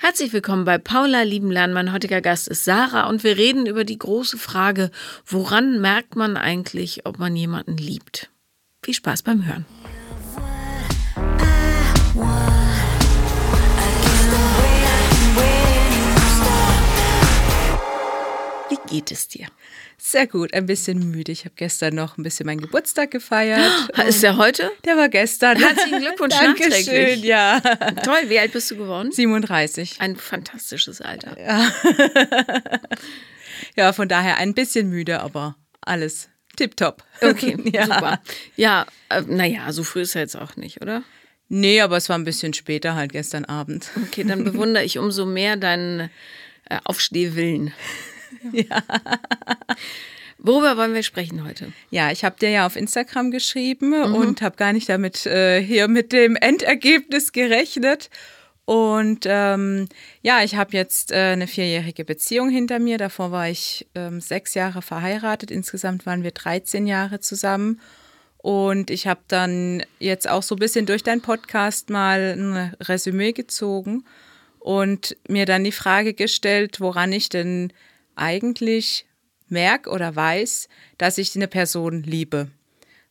Herzlich willkommen bei Paula Liebenlern. Mein heutiger Gast ist Sarah und wir reden über die große Frage, woran merkt man eigentlich, ob man jemanden liebt? Viel Spaß beim Hören. Wie geht es dir? Sehr gut, ein bisschen müde. Ich habe gestern noch ein bisschen meinen Geburtstag gefeiert. Ist der heute? Der war gestern. Herzlichen Glückwunsch Dankeschön, nachträglich. ja. Toll, wie alt bist du geworden? 37. Ein fantastisches Alter. Ja, von daher ein bisschen müde, aber alles tipptopp. Okay, ja. super. Ja, äh, naja, so früh ist er jetzt auch nicht, oder? Nee, aber es war ein bisschen später halt gestern Abend. Okay, dann bewundere ich umso mehr deinen äh, Aufstehwillen. Ja. Worüber wollen wir sprechen heute? Ja, ich habe dir ja auf Instagram geschrieben Mhm. und habe gar nicht damit äh, hier mit dem Endergebnis gerechnet. Und ähm, ja, ich habe jetzt äh, eine vierjährige Beziehung hinter mir. Davor war ich ähm, sechs Jahre verheiratet. Insgesamt waren wir 13 Jahre zusammen. Und ich habe dann jetzt auch so ein bisschen durch deinen Podcast mal ein Resümee gezogen und mir dann die Frage gestellt, woran ich denn eigentlich merke oder weiß, dass ich eine Person liebe.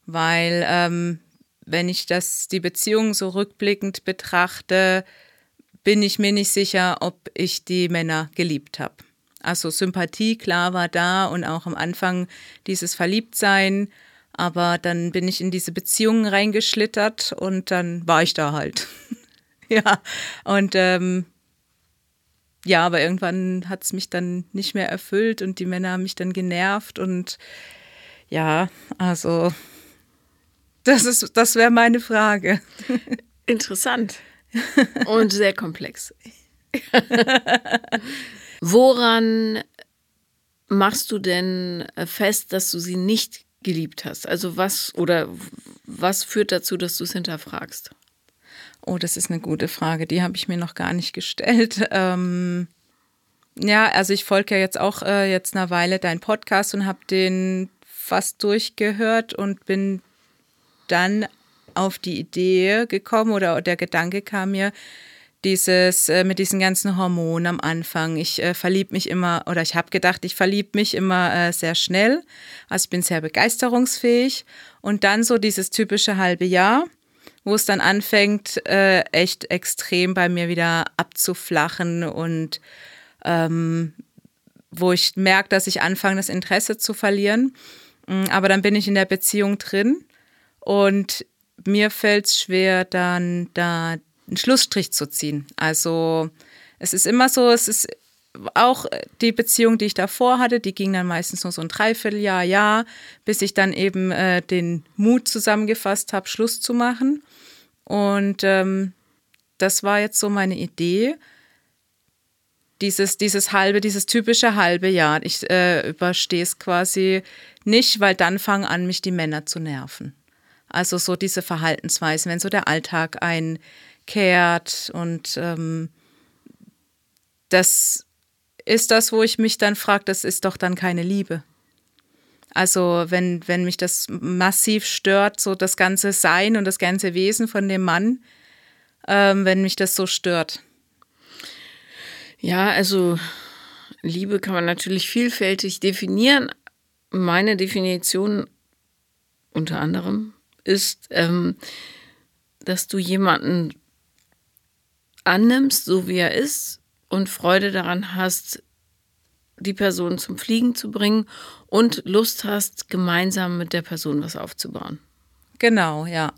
Weil ähm, wenn ich das, die Beziehung so rückblickend betrachte, bin ich mir nicht sicher, ob ich die Männer geliebt habe. Also Sympathie, klar, war da und auch am Anfang dieses Verliebtsein. Aber dann bin ich in diese Beziehungen reingeschlittert und dann war ich da halt. ja, und ähm, ja, aber irgendwann hat es mich dann nicht mehr erfüllt und die Männer haben mich dann genervt und ja, also das ist, das wäre meine Frage. Interessant und sehr komplex. Woran machst du denn fest, dass du sie nicht geliebt hast? Also was oder was führt dazu, dass du es hinterfragst? Oh, das ist eine gute Frage. Die habe ich mir noch gar nicht gestellt. Ähm, ja, also ich folge ja jetzt auch äh, jetzt eine Weile deinen Podcast und habe den fast durchgehört und bin dann auf die Idee gekommen oder der Gedanke kam mir, dieses äh, mit diesen ganzen Hormonen am Anfang. Ich äh, verlieb mich immer oder ich habe gedacht, ich verlieb mich immer äh, sehr schnell. Also ich bin sehr begeisterungsfähig und dann so dieses typische halbe Jahr, wo es dann anfängt, äh, echt extrem bei mir wieder abzuflachen und ähm, wo ich merke, dass ich anfange, das Interesse zu verlieren. Mm, Aber dann bin ich in der Beziehung drin und mir fällt es schwer, dann da einen Schlussstrich zu ziehen. Also es ist immer so, es ist auch die Beziehung, die ich davor hatte, die ging dann meistens nur so ein Dreivierteljahr, Jahr, bis ich dann eben äh, den Mut zusammengefasst habe, Schluss zu machen. Und ähm, das war jetzt so meine Idee. Dieses, dieses halbe, dieses typische halbe Jahr. Ich äh, überstehe es quasi nicht, weil dann fangen an, mich die Männer zu nerven. Also so diese Verhaltensweisen, wenn so der Alltag einkehrt und ähm, das ist das, wo ich mich dann frage, das ist doch dann keine Liebe. Also wenn, wenn mich das massiv stört, so das ganze Sein und das ganze Wesen von dem Mann, ähm, wenn mich das so stört. Ja, also Liebe kann man natürlich vielfältig definieren. Meine Definition unter anderem ist, ähm, dass du jemanden annimmst, so wie er ist, und Freude daran hast, die Person zum Fliegen zu bringen und Lust hast, gemeinsam mit der Person was aufzubauen. Genau, ja.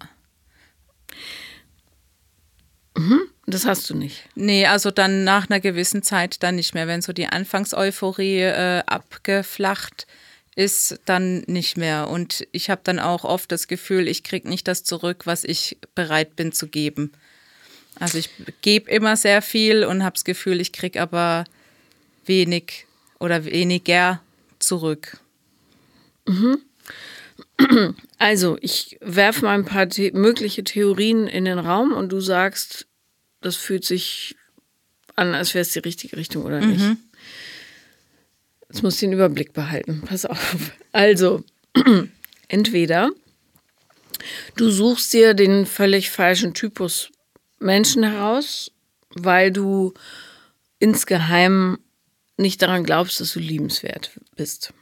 Das hast du nicht. Nee, also dann nach einer gewissen Zeit dann nicht mehr. Wenn so die Anfangseuphorie äh, abgeflacht ist, dann nicht mehr. Und ich habe dann auch oft das Gefühl, ich kriege nicht das zurück, was ich bereit bin zu geben. Also ich gebe immer sehr viel und habe das Gefühl, ich kriege aber wenig oder weniger zurück. Also, ich werfe mal ein paar the mögliche Theorien in den Raum und du sagst, das fühlt sich an, als wäre es die richtige Richtung oder nicht. Jetzt musst du den Überblick behalten. Pass auf. Also, entweder du suchst dir den völlig falschen Typus Menschen heraus, weil du insgeheim nicht daran glaubst, dass du liebenswert bist.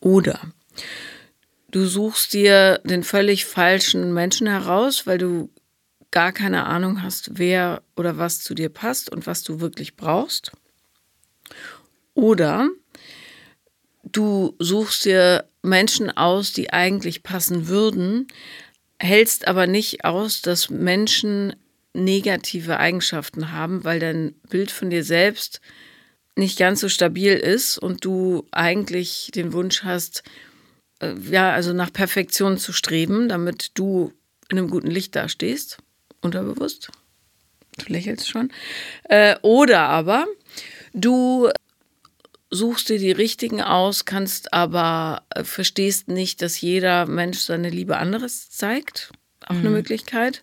Oder du suchst dir den völlig falschen Menschen heraus, weil du gar keine Ahnung hast, wer oder was zu dir passt und was du wirklich brauchst. Oder du suchst dir Menschen aus, die eigentlich passen würden, hältst aber nicht aus, dass Menschen negative Eigenschaften haben, weil dein Bild von dir selbst nicht ganz so stabil ist und du eigentlich den Wunsch hast, äh, ja, also nach Perfektion zu streben, damit du in einem guten Licht dastehst, unterbewusst. Du lächelst schon. Äh, oder aber du suchst dir die richtigen aus, kannst aber äh, verstehst nicht, dass jeder Mensch seine Liebe anderes zeigt. Auch mhm. eine Möglichkeit.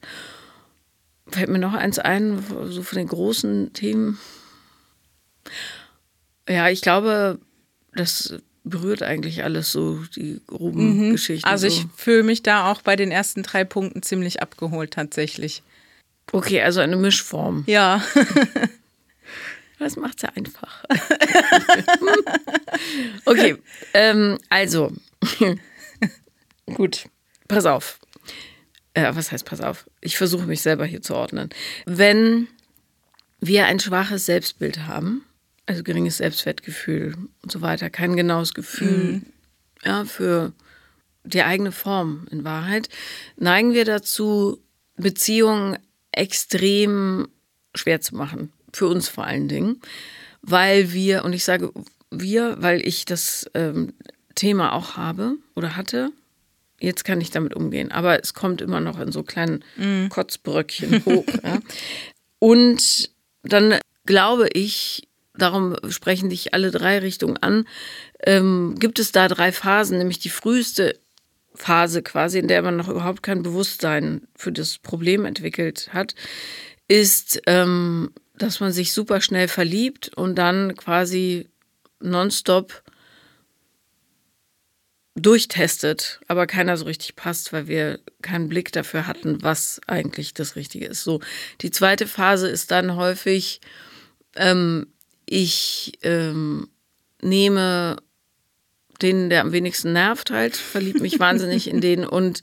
Fällt mir noch eins ein, so von den großen Themen. Ja, ich glaube, das berührt eigentlich alles so, die groben mhm. Geschichten. Also so. ich fühle mich da auch bei den ersten drei Punkten ziemlich abgeholt tatsächlich. Okay, also eine Mischform. Ja. Das macht es ja einfach. okay, ähm, also, gut, pass auf. Äh, was heißt pass auf? Ich versuche mich selber hier zu ordnen. Wenn wir ein schwaches Selbstbild haben, also geringes Selbstwertgefühl und so weiter, kein genaues Gefühl mhm. ja, für die eigene Form in Wahrheit, neigen wir dazu, Beziehungen extrem schwer zu machen. Für uns vor allen Dingen, weil wir, und ich sage wir, weil ich das ähm, Thema auch habe oder hatte, jetzt kann ich damit umgehen, aber es kommt immer noch in so kleinen mm. Kotzbröckchen hoch. ja. Und dann glaube ich, darum sprechen dich alle drei Richtungen an, ähm, gibt es da drei Phasen, nämlich die früheste Phase quasi, in der man noch überhaupt kein Bewusstsein für das Problem entwickelt hat, ist, ähm, dass man sich super schnell verliebt und dann quasi nonstop durchtestet, aber keiner so richtig passt, weil wir keinen Blick dafür hatten, was eigentlich das Richtige ist. So, die zweite Phase ist dann häufig, ähm, ich ähm, nehme den, der am wenigsten nervt, halt, verliebt mich wahnsinnig in den und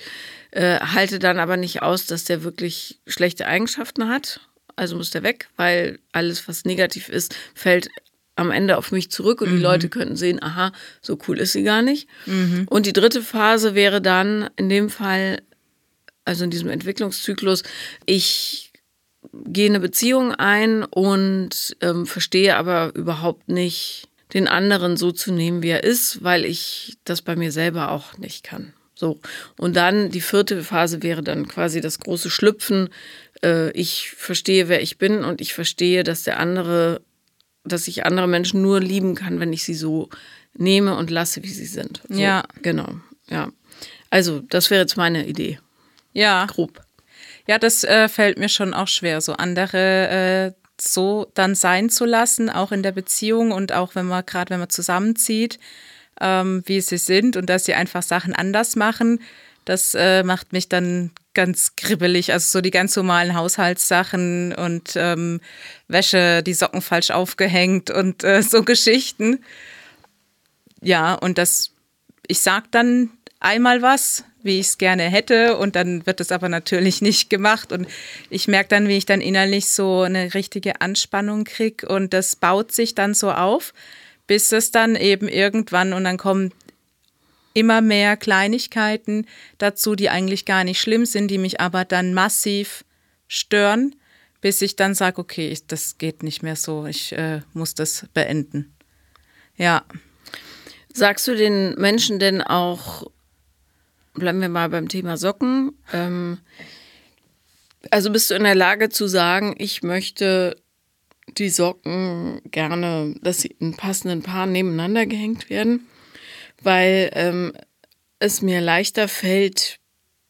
äh, halte dann aber nicht aus, dass der wirklich schlechte Eigenschaften hat. Also muss der weg, weil alles, was negativ ist, fällt am Ende auf mich zurück und mhm. die Leute könnten sehen, aha, so cool ist sie gar nicht. Mhm. Und die dritte Phase wäre dann in dem Fall, also in diesem Entwicklungszyklus, ich gehe eine Beziehung ein und ähm, verstehe aber überhaupt nicht, den anderen so zu nehmen, wie er ist, weil ich das bei mir selber auch nicht kann. So. Und dann die vierte Phase wäre dann quasi das große Schlüpfen. Äh, ich verstehe, wer ich bin und ich verstehe, dass der andere, dass ich andere Menschen nur lieben kann, wenn ich sie so nehme und lasse, wie sie sind. So, ja. Genau. Ja. Also, das wäre jetzt meine Idee. Ja. Grob. Ja, das äh, fällt mir schon auch schwer, so andere äh, so dann sein zu lassen, auch in der Beziehung und auch wenn man gerade, wenn man zusammenzieht, ähm, wie sie sind und dass sie einfach Sachen anders machen. Das äh, macht mich dann ganz kribbelig. Also so die ganz normalen Haushaltssachen und ähm, Wäsche, die Socken falsch aufgehängt und äh, so Geschichten. Ja, und das, ich sag dann einmal was, wie ich es gerne hätte und dann wird es aber natürlich nicht gemacht und ich merke dann, wie ich dann innerlich so eine richtige Anspannung kriege und das baut sich dann so auf, bis es dann eben irgendwann und dann kommen immer mehr Kleinigkeiten dazu, die eigentlich gar nicht schlimm sind, die mich aber dann massiv stören, bis ich dann sage, okay, ich, das geht nicht mehr so, ich äh, muss das beenden. Ja. Sagst du den Menschen denn auch, bleiben wir mal beim Thema Socken. Ähm, also bist du in der Lage zu sagen, ich möchte die Socken gerne, dass sie in passenden Paaren nebeneinander gehängt werden, weil ähm, es mir leichter fällt,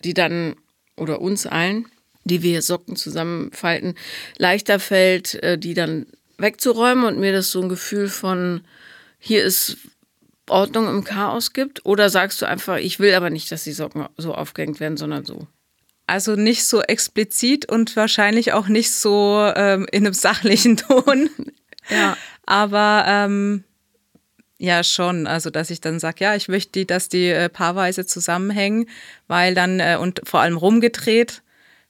die dann oder uns allen, die wir Socken zusammenfalten, leichter fällt, äh, die dann wegzuräumen und mir das so ein Gefühl von hier ist Ordnung im Chaos gibt? Oder sagst du einfach, ich will aber nicht, dass die Socken so aufgehängt werden, sondern so? Also nicht so explizit und wahrscheinlich auch nicht so ähm, in einem sachlichen Ton. Ja. Aber ähm, ja, schon. Also, dass ich dann sage, ja, ich möchte, die, dass die äh, paarweise zusammenhängen, weil dann, äh, und vor allem rumgedreht,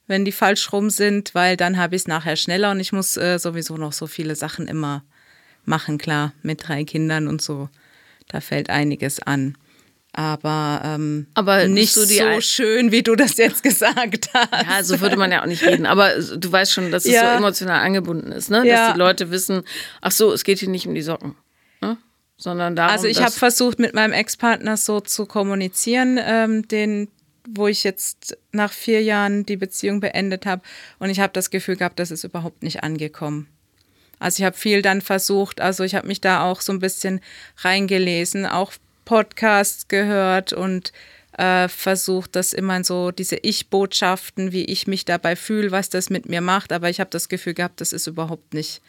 wenn die falsch rum sind, weil dann habe ich es nachher schneller und ich muss äh, sowieso noch so viele Sachen immer machen, klar, mit drei Kindern und so. Da fällt einiges an. Aber, ähm, Aber nicht so die schön, wie du das jetzt gesagt hast. Ja, so würde man ja auch nicht reden. Aber du weißt schon, dass es Ja. so emotional angebunden ist, ne? Ja. Dass die Leute wissen, ach so, es geht hier nicht um die Socken? Sondern darum, Also ich habe versucht, mit meinem Ex-Partner so zu kommunizieren, ähm, den, wo ich jetzt nach vier Jahren die Beziehung beendet habe. Und ich habe das Gefühl gehabt, das ist überhaupt nicht angekommen. Also ich habe viel dann versucht, also ich habe mich da auch so ein bisschen reingelesen, auch Podcasts gehört und äh, versucht, das immer so diese Ich-Botschaften, wie ich mich dabei fühle, was das mit mir macht. Aber ich habe das Gefühl gehabt, das ist überhaupt nicht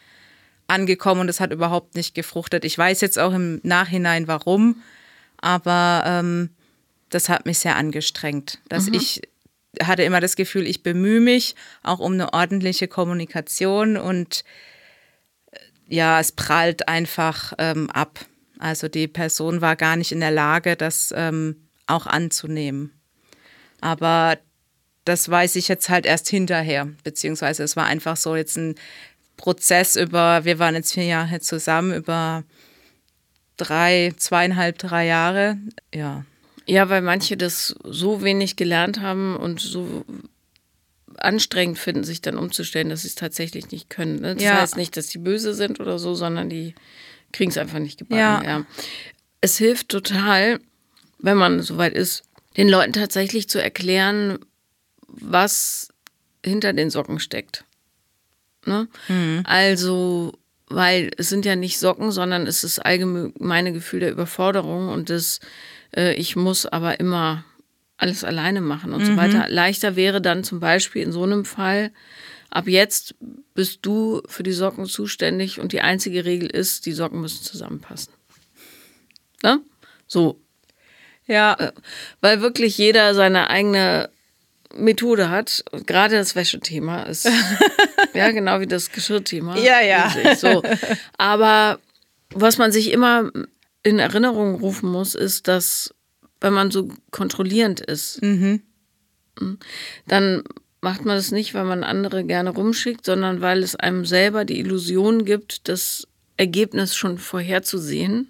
angekommen und es hat überhaupt nicht gefruchtet. Ich weiß jetzt auch im Nachhinein warum, aber ähm, das hat mich sehr angestrengt. Dass ich hatte immer das Gefühl, ich bemühe mich auch um eine ordentliche Kommunikation und äh, ja, es prallt einfach ähm, ab. Also die Person war gar nicht in der Lage, das ähm, auch anzunehmen. Aber das weiß ich jetzt halt erst hinterher, beziehungsweise es war einfach so jetzt ein Prozess über, wir waren jetzt vier Jahre zusammen, über drei, zweieinhalb, drei Jahre. Ja, Ja, weil manche das so wenig gelernt haben und so anstrengend finden, sich dann umzustellen, dass sie es tatsächlich nicht können. Ne? Das Ja. heißt nicht, dass die böse sind oder so, sondern die kriegen es einfach nicht gebacken. Ja. Ja. Es hilft total, wenn man soweit ist, den Leuten tatsächlich zu erklären, was hinter den Socken steckt. Ne? Also, weil es sind ja nicht Socken, sondern es ist allgemeine Gefühl der Überforderung und das, äh, ich muss aber immer alles alleine machen und so weiter. Leichter wäre dann zum Beispiel in so einem Fall, ab jetzt bist du für die Socken zuständig und die einzige Regel ist, die Socken müssen zusammenpassen. Ne? So, ja, weil wirklich jeder seine eigene Methode hat. Gerade das Wäschethema ist ja genau wie das Geschirrthema. Ja, ja. riesig, So. Aber was man sich immer in Erinnerung rufen muss, ist, dass wenn man so kontrollierend ist, Mhm. dann macht man das nicht, weil man andere gerne rumschickt, sondern weil es einem selber die Illusion gibt, das Ergebnis schon vorherzusehen.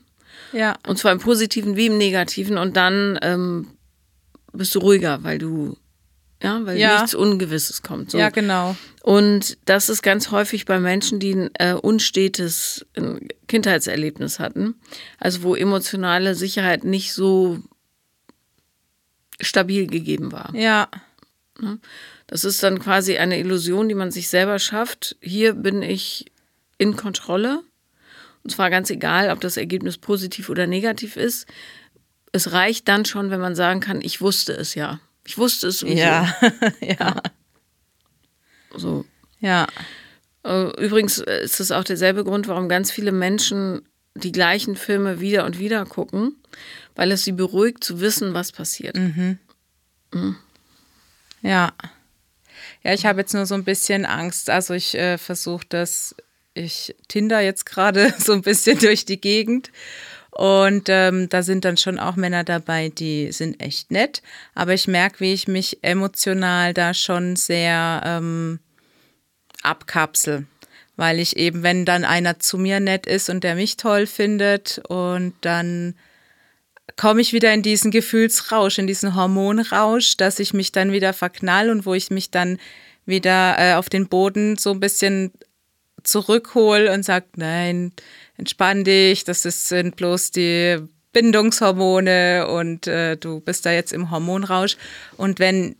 ja, Und zwar im Positiven wie im Negativen. Und dann ähm, bist du ruhiger, weil du, ja, weil Ja. nichts Ungewisses kommt. So. ja, genau. Und das ist ganz häufig bei Menschen, die ein äh, unstetes Kindheitserlebnis hatten. Also wo emotionale Sicherheit nicht so stabil gegeben war. Ja, Das ist dann quasi eine Illusion, die man sich selber schafft. Hier bin ich in Kontrolle. Und zwar ganz egal, ob das Ergebnis positiv oder negativ ist. Es reicht dann schon, wenn man sagen kann, ich wusste es ja. Ich wusste es sowieso. ja, ja, So. ja, Äh, Übrigens ist es auch derselbe Grund, warum ganz viele Menschen die gleichen Filme wieder und wieder gucken, weil es sie beruhigt zu wissen, was passiert. ja. Ja, ich habe jetzt nur so ein bisschen Angst. Also ich äh, versuche das, ich Tinder jetzt gerade so ein bisschen durch die Gegend. Und ähm, da sind dann schon auch Männer dabei, die sind echt nett. Aber ich merke, wie ich mich emotional da schon sehr ähm, abkapsel. Weil ich eben, wenn dann einer zu mir nett ist und der mich toll findet und dann komme ich wieder in diesen Gefühlsrausch, in diesen Hormonrausch, dass ich mich dann wieder verknall und wo ich mich dann wieder äh, auf den Boden so ein bisschen zurückhole und sage, nein, entspann dich, das ist, sind bloß die Bindungshormone und äh, du bist da jetzt im Hormonrausch. Und wenn,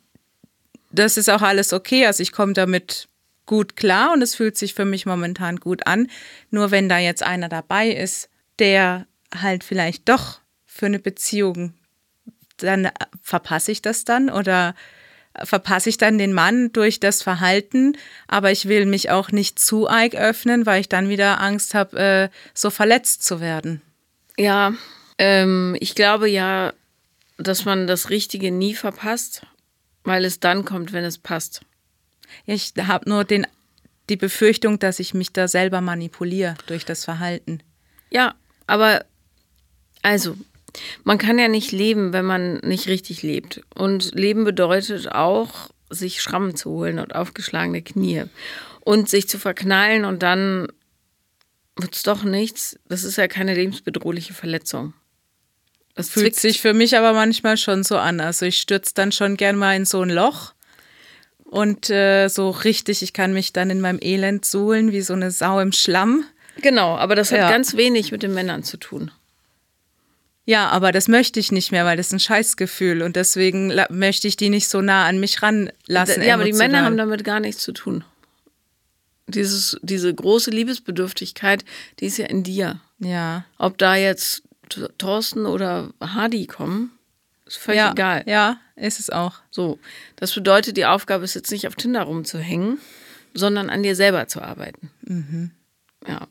das ist auch alles okay, also ich komme damit gut klar und es fühlt sich für mich momentan gut an. Nur wenn da jetzt einer dabei ist, der halt vielleicht doch für eine Beziehung, dann äh, verpasse ich das dann oder verpasse ich dann den Mann durch das Verhalten, aber ich will mich auch nicht zu arg öffnen, weil ich dann wieder Angst habe, äh, so verletzt zu werden. Ja, ähm, ich glaube ja, dass man das Richtige nie verpasst. weil es dann kommt, wenn es passt. Ja, ich habe nur den, die Befürchtung, dass ich mich da selber manipuliere durch das Verhalten. Ja, aber also, man kann ja nicht leben, wenn man nicht richtig lebt. Und Leben bedeutet auch, sich Schrammen zu holen und aufgeschlagene Knie und sich zu verknallen und dann wird es doch nichts. Das ist ja keine lebensbedrohliche Verletzung. Das fühlt sich für mich aber manchmal schon so an. Also ich stürze dann schon gern mal in so ein Loch und äh, so richtig, ich kann mich dann in meinem Elend suhlen wie so eine Sau im Schlamm. Genau, aber das hat ja. ganz wenig mit den Männern zu tun. Ja, aber das möchte ich nicht mehr, weil das ist ein Scheißgefühl und deswegen möchte ich die nicht so nah an mich ranlassen. Ja, aber die Männer haben damit gar nichts zu tun. Dieses, diese große Liebesbedürftigkeit, die ist ja in dir. Ja. Ob da jetzt Thorsten oder Hardy kommen, ist völlig ja, egal. Ja, ist es auch. So. Das bedeutet, die Aufgabe ist jetzt nicht auf Tinder rumzuhängen, sondern an dir selber zu arbeiten. Mhm. Ja.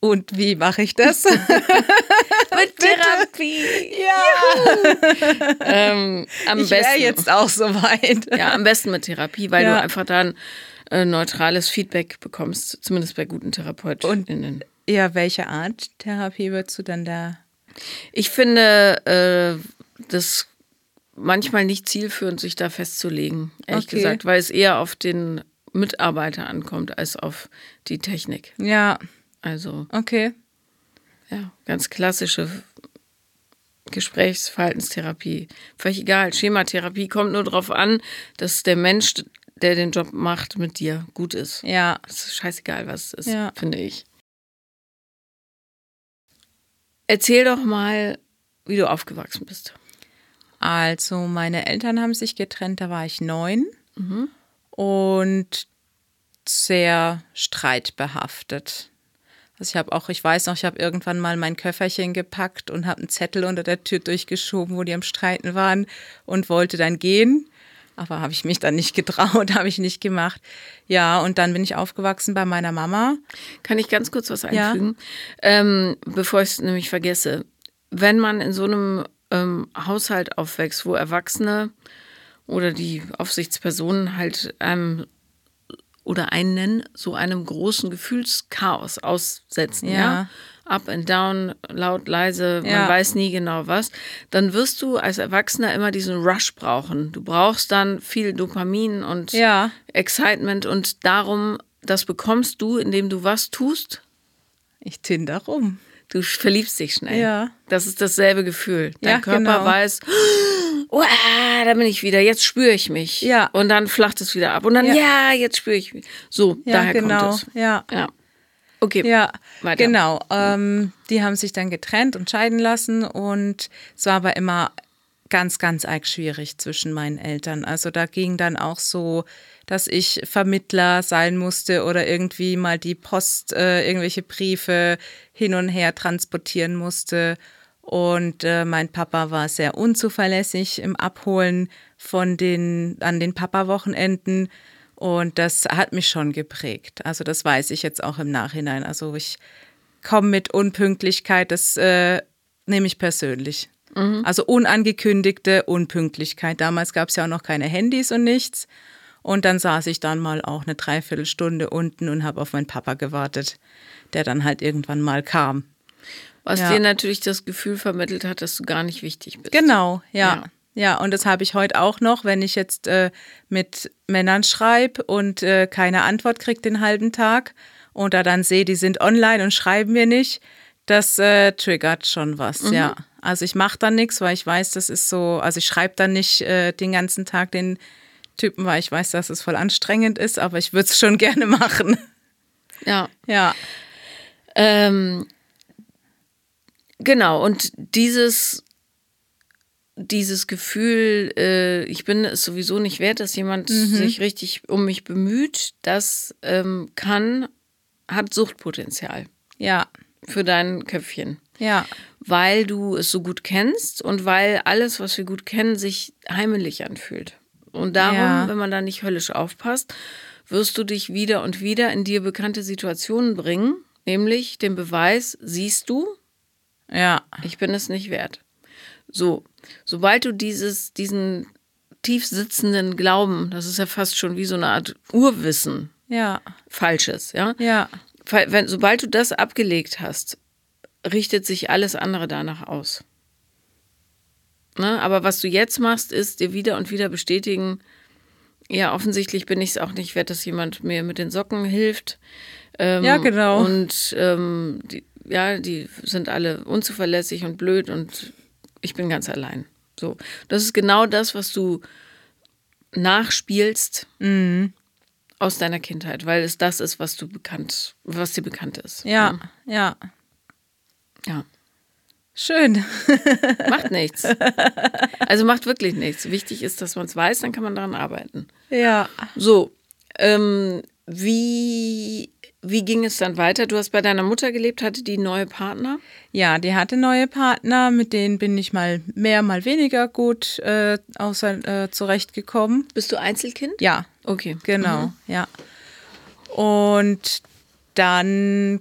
Und wie mache ich das? Mit Therapie. Ja. ähm, am ich besten. jetzt auch so weit. ja, am besten mit Therapie, weil ja. du einfach dann äh, neutrales Feedback bekommst, zumindest bei guten TherapeutInnen. Und ja, welche Art Therapie würdest du dann da? Ich finde äh, das manchmal nicht zielführend, sich da festzulegen, ehrlich okay. gesagt, weil es eher auf den Mitarbeiter ankommt als auf die Technik. Ja. Also. Okay. Ja, ganz klassische Gesprächsverhaltenstherapie. Völlig egal. Schematherapie kommt nur darauf an, dass der Mensch, der den Job macht, mit dir gut ist. Ja. Es ist scheißegal, was es ist, ja. finde ich. Erzähl doch mal, wie du aufgewachsen bist. Also, meine Eltern haben sich getrennt, da war ich neun mhm. und sehr streitbehaftet. Also ich habe auch, ich weiß noch, ich habe irgendwann mal mein Köfferchen gepackt und habe einen Zettel unter der Tür durchgeschoben, wo die am Streiten waren und wollte dann gehen. Aber habe ich mich dann nicht getraut, habe ich nicht gemacht. Ja, und dann bin ich aufgewachsen bei meiner Mama. Kann ich ganz kurz was einfügen? Ja. Ähm, bevor ich es nämlich vergesse. Wenn man in so einem ähm, Haushalt aufwächst, wo Erwachsene oder die Aufsichtspersonen halt einem oder einen so einem großen Gefühlschaos aussetzen, ja. ja? Up and down, laut, leise, ja. man weiß nie genau was, dann wirst du als Erwachsener immer diesen Rush brauchen. Du brauchst dann viel Dopamin und ja. Excitement und darum, das bekommst du, indem du was tust. Ich tinder rum. Du verliebst dich schnell. Ja. Das ist dasselbe Gefühl. Dein Körper genau. weiß, oh, da bin ich wieder, jetzt spüre ich mich. Ja. Und dann flacht es wieder ab. Und dann, ja, ja jetzt spüre ich mich. So, ja, daher genau. kommt es. Ja. ja. Okay. Ja, weiter. genau. Ähm, die haben sich dann getrennt und scheiden lassen. Und es war aber immer ganz, ganz arg schwierig zwischen meinen Eltern. Also da ging dann auch so, dass ich Vermittler sein musste oder irgendwie mal die Post, äh, irgendwelche Briefe hin und her transportieren musste. Und äh, mein Papa war sehr unzuverlässig im Abholen von den, an den Papa-Wochenenden. Und das hat mich schon geprägt. Also das weiß ich jetzt auch im Nachhinein. Also ich komme mit Unpünktlichkeit, das äh, nehme ich persönlich. Mhm. Also unangekündigte Unpünktlichkeit. Damals gab es ja auch noch keine Handys und nichts. Und dann saß ich dann mal auch eine Dreiviertelstunde unten und habe auf meinen Papa gewartet, der dann halt irgendwann mal kam. Was ja. dir natürlich das Gefühl vermittelt hat, dass du gar nicht wichtig bist. Genau, ja. Ja, ja und das habe ich heute auch noch, wenn ich jetzt äh, mit Männern schreibe und äh, keine Antwort kriege den halben Tag und da dann sehe, die sind online und schreiben mir nicht, das äh, triggert schon was, mhm. ja. Also ich mache dann nichts, weil ich weiß, das ist so, also ich schreibe dann nicht äh, den ganzen Tag den Typen, weil ich weiß, dass es voll anstrengend ist, aber ich würde es schon gerne machen. Ja. Ja. Ähm, genau, und dieses, dieses Gefühl, äh, ich bin es sowieso nicht wert, dass jemand Mhm. sich richtig um mich bemüht, das ähm, kann, hat Suchtpotenzial Ja, für dein Köpfchen. ja, Weil du es so gut kennst und weil alles, was wir gut kennen, sich heimelig anfühlt. Und darum, Ja. wenn man da nicht höllisch aufpasst, wirst du dich wieder und wieder in dir bekannte Situationen bringen, nämlich den Beweis, siehst du, ja, ich bin es nicht wert. So, sobald du dieses, diesen tief sitzenden Glauben, das ist ja fast schon wie so eine Art Urwissen, Ja. Falsches, ja. Ja. Wenn, sobald du das abgelegt hast, richtet sich alles andere danach aus. Ne? Aber was du jetzt machst, ist dir wieder und wieder bestätigen, ja, offensichtlich bin ich es auch nicht wert, dass jemand mir mit den Socken hilft. Ähm, Ja, genau. Und ähm, die, ja, die sind alle unzuverlässig und blöd und ich bin ganz allein. So, das ist genau das, was du nachspielst Mhm. aus deiner Kindheit, weil es das ist, was du bekannt, was dir bekannt ist. Ja. Ja. Ja. Schön. Macht nichts. Also macht wirklich nichts. Wichtig ist, dass man es weiß, dann kann man daran arbeiten. Ja. So, ähm, wie, wie ging es dann weiter? Du hast bei deiner Mutter gelebt, hatte die neue Partner? Ja, die hatte neue Partner, mit denen bin ich mal mehr, mal weniger gut äh, außer, äh, zurechtgekommen. Bist du Einzelkind? Ja, Okay. genau, ja. Und dann,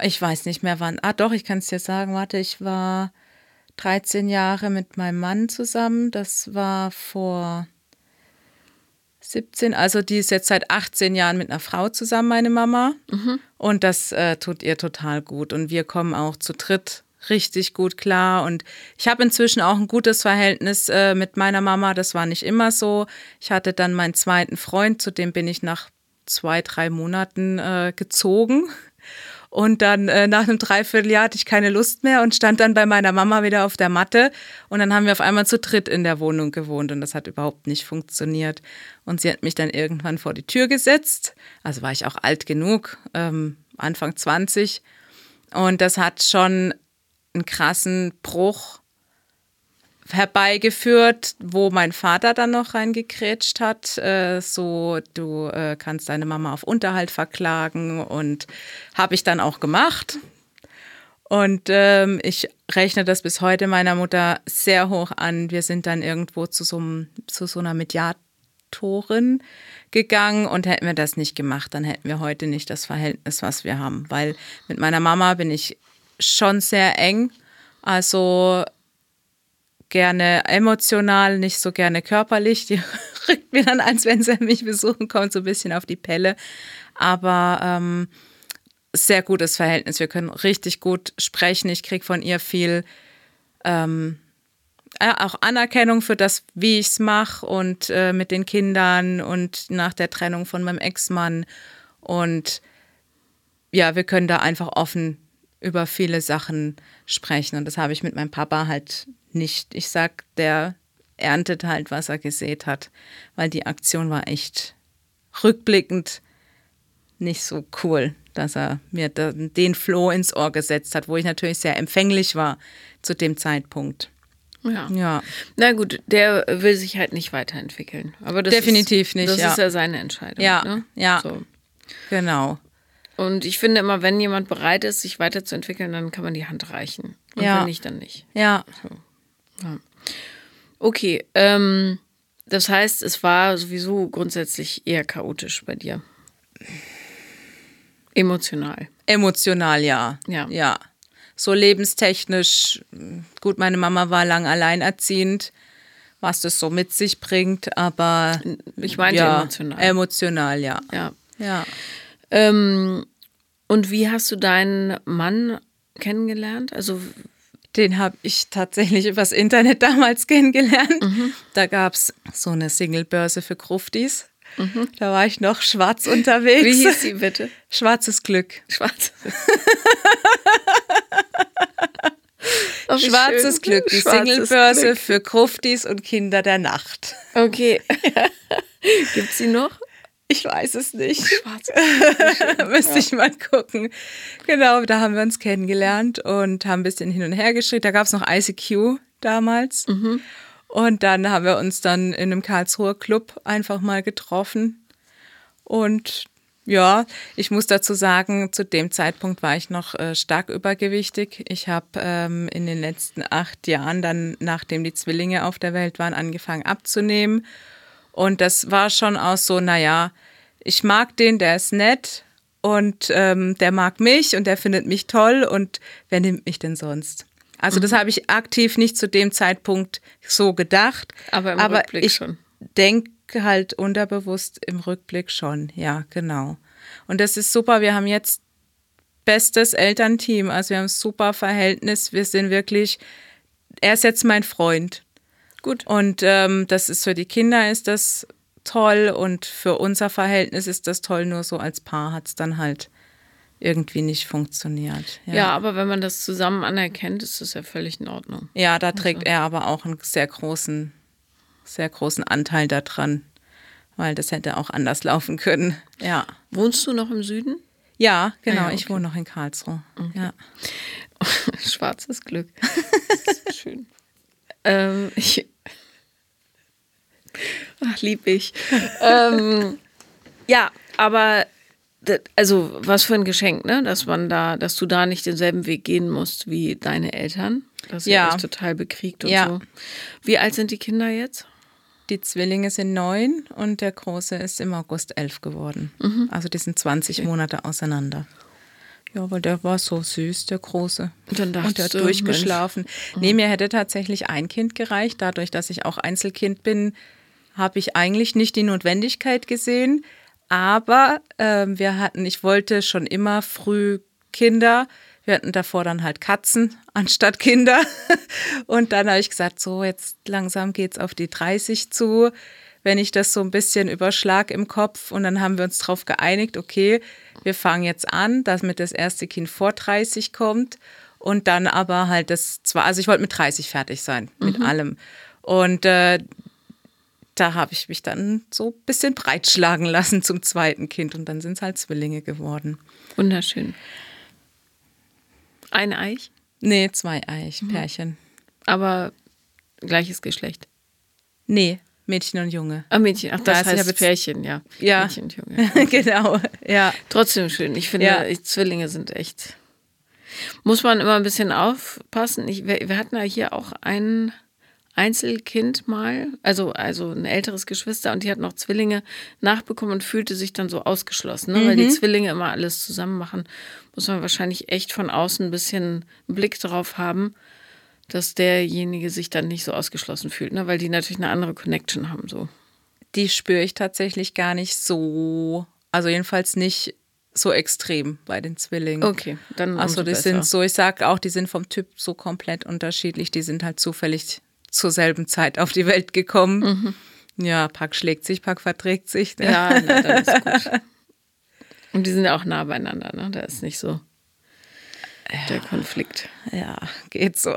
ich weiß nicht mehr wann, ah doch, ich kann es dir sagen, warte, ich war 13 Jahre mit meinem Mann zusammen, das war vor 17, also die ist jetzt seit 18 Jahren mit einer Frau zusammen, meine Mama. Und das äh, tut ihr total gut. Und wir kommen auch zu dritt richtig gut klar. Und ich habe inzwischen auch ein gutes Verhältnis äh, mit meiner Mama. Das war nicht immer so. Ich hatte dann meinen zweiten Freund, zu dem bin ich nach zwei, drei Monaten äh, gezogen. Und dann äh, nach einem Dreivierteljahr hatte ich keine Lust mehr und stand dann bei meiner Mama wieder auf der Matte. Und dann haben wir auf einmal zu dritt in der Wohnung gewohnt und das hat überhaupt nicht funktioniert. Und sie hat mich dann irgendwann vor die Tür gesetzt. Also war ich auch alt genug, ähm, Anfang 20. Und das hat schon einen krassen Bruch herbeigeführt, wo mein Vater dann noch reingekrätscht hat. Äh, so, du äh, kannst deine Mama auf Unterhalt verklagen und habe ich dann auch gemacht. Und ähm, ich rechne das bis heute meiner Mutter sehr hoch an. Wir sind dann irgendwo zu so, zu so einer Mediatorin gegangen und hätten wir das nicht gemacht, dann hätten wir heute nicht das Verhältnis, was wir haben. Weil mit meiner Mama bin ich schon sehr eng. Also gerne emotional, nicht so gerne körperlich. Die rückt mir dann, als wenn sie mich besuchen kommt, so ein bisschen auf die Pelle. Aber ähm, sehr gutes Verhältnis. Wir können richtig gut sprechen. Ich kriege von ihr viel ähm, auch Anerkennung für das, wie ich es mache und äh, mit den Kindern und nach der Trennung von meinem Ex-Mann. Und ja, wir können da einfach offen über viele Sachen sprechen. Und das habe ich mit meinem Papa halt nicht. Ich sag, der erntet halt, was er gesät hat, weil die Aktion war echt rückblickend nicht so cool, dass er mir den Floh ins Ohr gesetzt hat, wo ich natürlich sehr empfänglich war zu dem Zeitpunkt. Ja. Ja, Na gut, der will sich halt nicht weiterentwickeln. Aber das Definitiv ist, nicht, Das ja. ist ja seine Entscheidung. Ja, ne? ja. So. genau. Und ich finde immer, wenn jemand bereit ist, sich weiterzuentwickeln, dann kann man die Hand reichen. Und Ja. wenn nicht, dann nicht. Ja, Okay, ähm, das heißt, es war sowieso grundsätzlich eher chaotisch bei dir. Emotional. emotional ja. Ja. Ja. So lebenstechnisch, gut, meine Mama war lang alleinerziehend, was das so mit sich bringt, aber Ich meinte ja, emotional. Emotional, ja. ja. Ja. Ähm, und wie hast du deinen Mann kennengelernt? Also, Den habe ich tatsächlich übers Internet damals kennengelernt. Da gab es so eine Singlebörse für Gruftis. Da war ich noch schwarz unterwegs. wie hieß sie bitte? Schwarzes Glück. Schwarz. Oh, Schwarzes schön. Glück, die Singlebörse für Gruftis und Kinder der Nacht. Okay. Gibt sie noch? Ich weiß es nicht. Schwarzes Müsste ich mal gucken. Genau, da haben wir uns kennengelernt und haben ein bisschen hin und her geschrieben. Da gab es noch ICQ damals. Und dann haben wir uns dann in einem Karlsruher Club einfach mal getroffen. Und ja, ich muss dazu sagen, zu dem Zeitpunkt war ich noch äh, stark übergewichtig. Ich habe ähm, in den letzten acht Jahren dann, nachdem die Zwillinge auf der Welt waren, angefangen abzunehmen. Und das war schon auch so, naja, ich mag den, der ist nett und ähm, der mag mich und der findet mich toll und wer nimmt mich denn sonst? Also das habe ich aktiv nicht zu dem Zeitpunkt so gedacht. Aber im aber Rückblick ich schon. denke halt unterbewusst im Rückblick schon. Ja, genau. Und das ist super. Wir haben jetzt bestes Elternteam. Also wir haben ein super Verhältnis. Wir sind wirklich, er ist jetzt mein Freund. Gut. Und ähm, das ist für die Kinder ist das toll und für unser Verhältnis ist das toll. Nur so als Paar hat es dann halt irgendwie nicht funktioniert. Ja. aber wenn man das zusammen anerkennt, ist das ja völlig in Ordnung. Ja, da trägt er aber auch einen sehr großen, sehr großen Anteil daran, weil das hätte auch anders laufen können. Ja. Wohnst du noch im Süden? Ja, genau. Ah ja, Ich okay. wohne noch in Karlsruhe. Ja. Schwarzes Glück. Schön. ähm, ich. Ach, lieb ich. ähm, ja, aber also was für ein Geschenk, ne? Dass man da, dass du da nicht denselben Weg gehen musst wie deine Eltern. Das ist ja, echt total bekriegt und Ja. so. Wie alt sind die Kinder jetzt? Die Zwillinge sind neun und der Große ist im August elf geworden. Also die sind 20 Monate auseinander. Ja, weil der war so süß, der Große. Und dann und der hat du, durchgeschlafen. Nee, mir hätte tatsächlich ein Kind gereicht. Dadurch, dass ich auch Einzelkind bin, habe ich eigentlich nicht die Notwendigkeit gesehen. Aber ähm, wir hatten, ich wollte schon immer früh Kinder. Wir hatten davor dann halt Katzen anstatt Kinder. Und dann habe ich gesagt, so jetzt langsam geht's auf die 30 zu. Wenn ich das so ein bisschen überschlag im Kopf und dann haben wir uns darauf geeinigt, okay, wir fangen jetzt an, damit das erste Kind vor 30 kommt und dann aber halt das zwar, also ich wollte mit 30 fertig sein, mit allem. Und äh, da habe ich mich dann so ein bisschen breitschlagen lassen zum zweiten Kind und dann sind es halt Zwillinge geworden. Wunderschön. Ein Eich, Nee, zwei Eich, Pärchen. aber gleiches Geschlecht. Nee, Mädchen und Junge. Ah, Mädchen, ach, Da das hab heißt jetzt- Pärchen, ja. Ja. Mädchen und Junge. genau, ja. Trotzdem schön. Ich finde, Ja. Zwillinge sind echt. Muss man immer ein bisschen aufpassen. Ich, wir, wir hatten ja hier auch ein Einzelkind mal, also, also ein älteres Geschwister und die hat noch Zwillinge nachbekommen und fühlte sich dann so ausgeschlossen, ne? weil die Zwillinge immer alles zusammen machen. Muss man wahrscheinlich echt von außen ein bisschen einen Blick darauf haben, dass derjenige sich dann nicht so ausgeschlossen fühlt, ne? weil die natürlich eine andere Connection haben. So. Die spüre ich tatsächlich gar nicht so, also jedenfalls nicht so extrem bei den Zwillingen. Okay, dann Also die besser. sind so, ich sag auch, die sind vom Typ so komplett unterschiedlich. Die sind halt zufällig zur selben Zeit auf die Welt gekommen. Ja, Pack schlägt sich, Pack verträgt sich. ne? Ja, na, dann ist gut. Und die sind ja auch nah beieinander, ne? Da ist nicht so der Konflikt. ja geht so.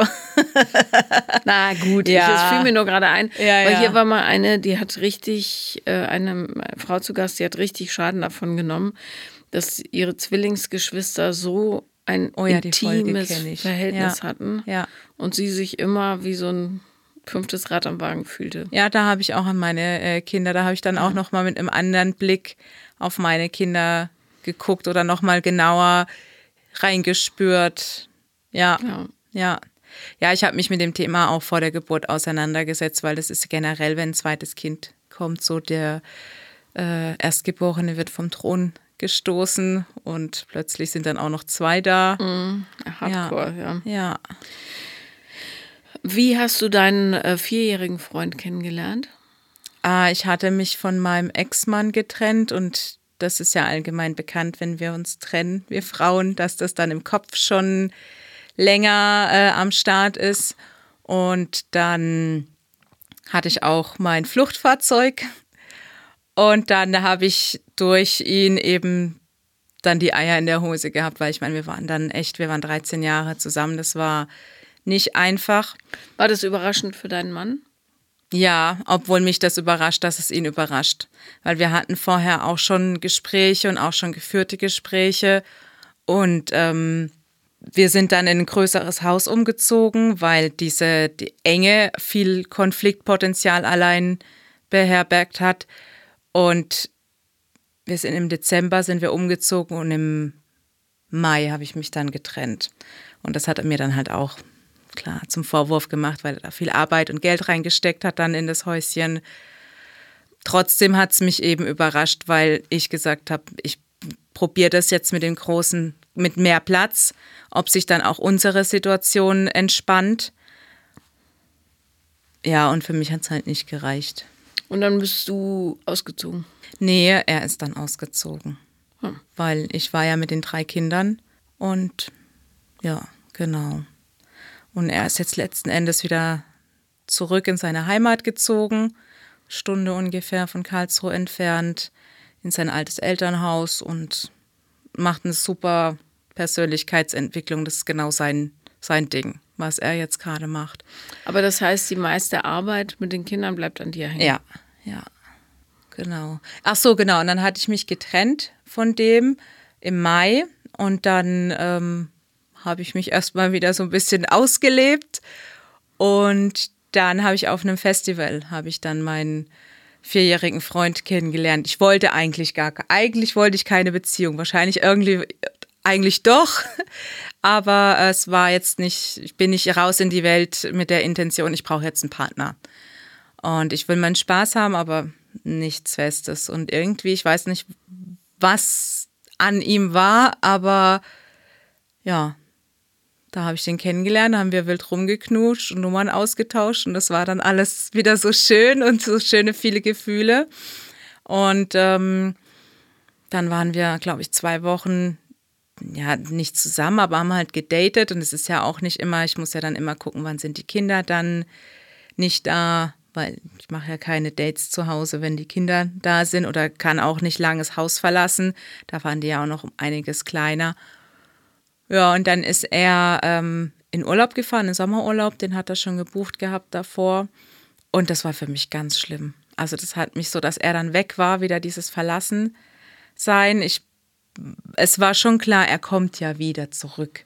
Na gut, Ja. ich, fiel mir nur gerade ein, Ja, weil ja. hier war mal eine, die hat richtig, äh, eine Frau zu Gast, die hat richtig Schaden davon genommen, dass ihre Zwillingsgeschwister so ein Oh ja, intimes. Verhältnis Ja. hatten Ja. und sie sich immer wie so ein fünftes Rad am Wagen fühlte. Ja, da habe ich auch an meine äh, Kinder, da habe ich dann auch noch mal mit einem anderen Blick auf meine Kinder geguckt oder noch mal genauer reingespürt. Ja, Ja. ja. Ja, ich habe mich mit dem Thema auch vor der Geburt auseinandergesetzt, weil das ist generell, wenn ein zweites Kind kommt, so der äh, Erstgeborene wird vom Thron gestoßen und plötzlich sind dann auch noch zwei da. Hardcore, ja. Ja. Wie hast du deinen äh, vierjährigen Freund kennengelernt? Ah, ich hatte mich von meinem Ex-Mann getrennt und das ist ja allgemein bekannt, wenn wir uns trennen, wir Frauen, dass das dann im Kopf schon länger äh, am Start ist. Und dann hatte ich auch mein Fluchtfahrzeug und dann habe ich durch ihn eben dann die Eier in der Hose gehabt, weil ich meine, wir waren dann echt, wir waren 13 Jahre zusammen, das war nicht einfach. War das überraschend für deinen Mann? Ja, obwohl mich das überrascht, dass es ihn überrascht. Weil wir hatten vorher auch schon Gespräche und auch schon geführte Gespräche. Und ähm, wir sind dann in ein größeres Haus umgezogen, weil diese die Enge viel Konfliktpotenzial allein beherbergt hat. Und wir sind im Dezember sind wir umgezogen und im Mai habe ich mich dann getrennt. Und das hat mir dann halt auch klar zum Vorwurf gemacht, weil er da viel Arbeit und Geld reingesteckt hat dann in das Häuschen. Trotzdem hat es mich eben überrascht, weil ich gesagt habe, ich probiere das jetzt mit dem großen mit mehr Platz, ob sich dann auch unsere Situation entspannt. Ja, und für mich hat es halt nicht gereicht. Und dann bist du ausgezogen? Nee, er ist dann ausgezogen. Hm. Weil ich war ja mit den drei Kindern und ja, genau. Und er ist jetzt letzten Endes wieder zurück in seine Heimat gezogen, Stunde ungefähr von Karlsruhe entfernt, in sein altes Elternhaus und macht eine super Persönlichkeitsentwicklung. Das ist genau sein, sein Ding, was er jetzt gerade macht. Aber das heißt, die meiste Arbeit mit den Kindern bleibt an dir hängen? Ja, ja, genau. Ach so, genau. Und dann hatte ich mich getrennt von dem im Mai und dann ähm, habe ich mich erstmal wieder so ein bisschen ausgelebt und dann habe ich auf einem Festival, habe ich dann meinen vierjährigen Freund kennengelernt. Ich wollte eigentlich gar, eigentlich wollte ich keine Beziehung. Wahrscheinlich irgendwie, eigentlich doch. Aber es war jetzt nicht, ich bin nicht raus in die Welt mit der Intention, ich brauche jetzt einen Partner. Und ich will meinen Spaß haben, aber nichts Festes. Und irgendwie, ich weiß nicht, was an ihm war, aber ja, da habe ich den kennengelernt, haben wir wild rumgeknutscht und Nummern ausgetauscht und das war dann alles wieder so schön und so schöne viele Gefühle. Und ähm, dann waren wir, glaube ich, zwei Wochen, ja, nicht zusammen, aber haben halt gedatet und es ist ja auch nicht immer, ich muss ja dann immer gucken, wann sind die Kinder dann nicht da, weil ich mache ja keine Dates zu Hause, wenn die Kinder da sind oder kann auch nicht langes Haus verlassen. Da waren die ja auch noch einiges kleiner. Ja, und dann ist er ähm, in Urlaub gefahren, in Sommerurlaub, den hat er schon gebucht gehabt davor. Und das war für mich ganz schlimm. Also das hat mich so, dass er dann weg war, wieder dieses Verlassen sein. Es war schon klar, er kommt ja wieder zurück.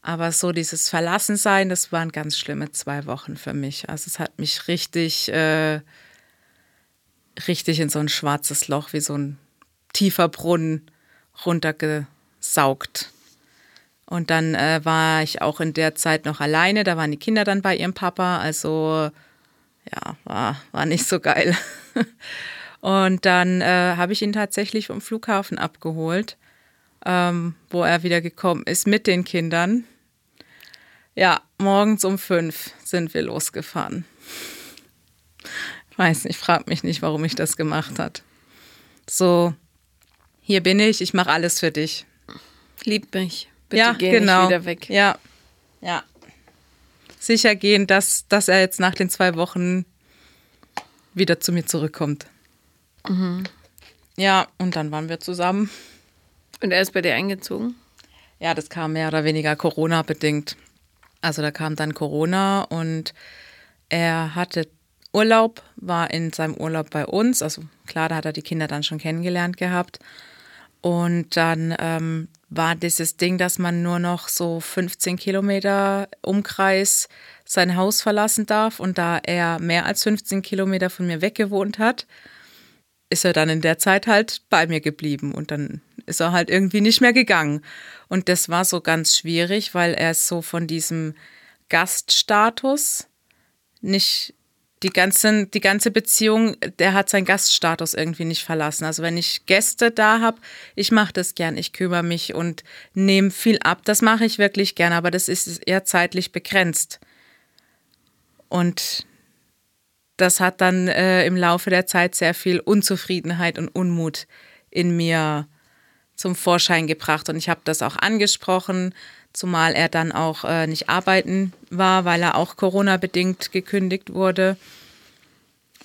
Aber so dieses Verlassensein, das waren ganz schlimme zwei Wochen für mich. Also es hat mich richtig, äh, richtig in so ein schwarzes Loch, wie so ein tiefer Brunnen runtergesaugt. Und dann äh, war ich auch in der Zeit noch alleine. Da waren die Kinder dann bei ihrem Papa. Also ja, war, war nicht so geil. Und dann äh, habe ich ihn tatsächlich vom Flughafen abgeholt, ähm, wo er wieder gekommen ist mit den Kindern. Ja, morgens um fünf sind wir losgefahren. Ich weiß nicht, frag mich nicht, warum ich das gemacht hat. So, hier bin ich, ich mache alles für dich. Lieb mich. Bitte ja, geh genau. nicht wieder weg. Ja, ja. Sicher gehen, dass, dass er jetzt nach den zwei Wochen wieder zu mir zurückkommt. Mhm. Ja, und dann waren wir zusammen. Und er ist bei dir eingezogen? Ja, das kam mehr oder weniger Corona-bedingt. Also da kam dann Corona und er hatte Urlaub, war in seinem Urlaub bei uns. Also klar, da hat er die Kinder dann schon kennengelernt gehabt. Und dann ähm, war dieses Ding, dass man nur noch so 15 Kilometer Umkreis sein Haus verlassen darf. Und da er mehr als 15 Kilometer von mir weg gewohnt hat, ist er dann in der Zeit halt bei mir geblieben. Und dann ist er halt irgendwie nicht mehr gegangen. Und das war so ganz schwierig, weil er so von diesem Gaststatus nicht die, ganzen, die ganze Beziehung, der hat seinen Gaststatus irgendwie nicht verlassen. Also wenn ich Gäste da habe, ich mache das gern, ich kümmere mich und nehme viel ab. Das mache ich wirklich gern, aber das ist eher zeitlich begrenzt. Und das hat dann äh, im Laufe der Zeit sehr viel Unzufriedenheit und Unmut in mir zum Vorschein gebracht. Und ich habe das auch angesprochen, zumal er dann auch äh, nicht arbeiten war, weil er auch Corona-bedingt gekündigt wurde.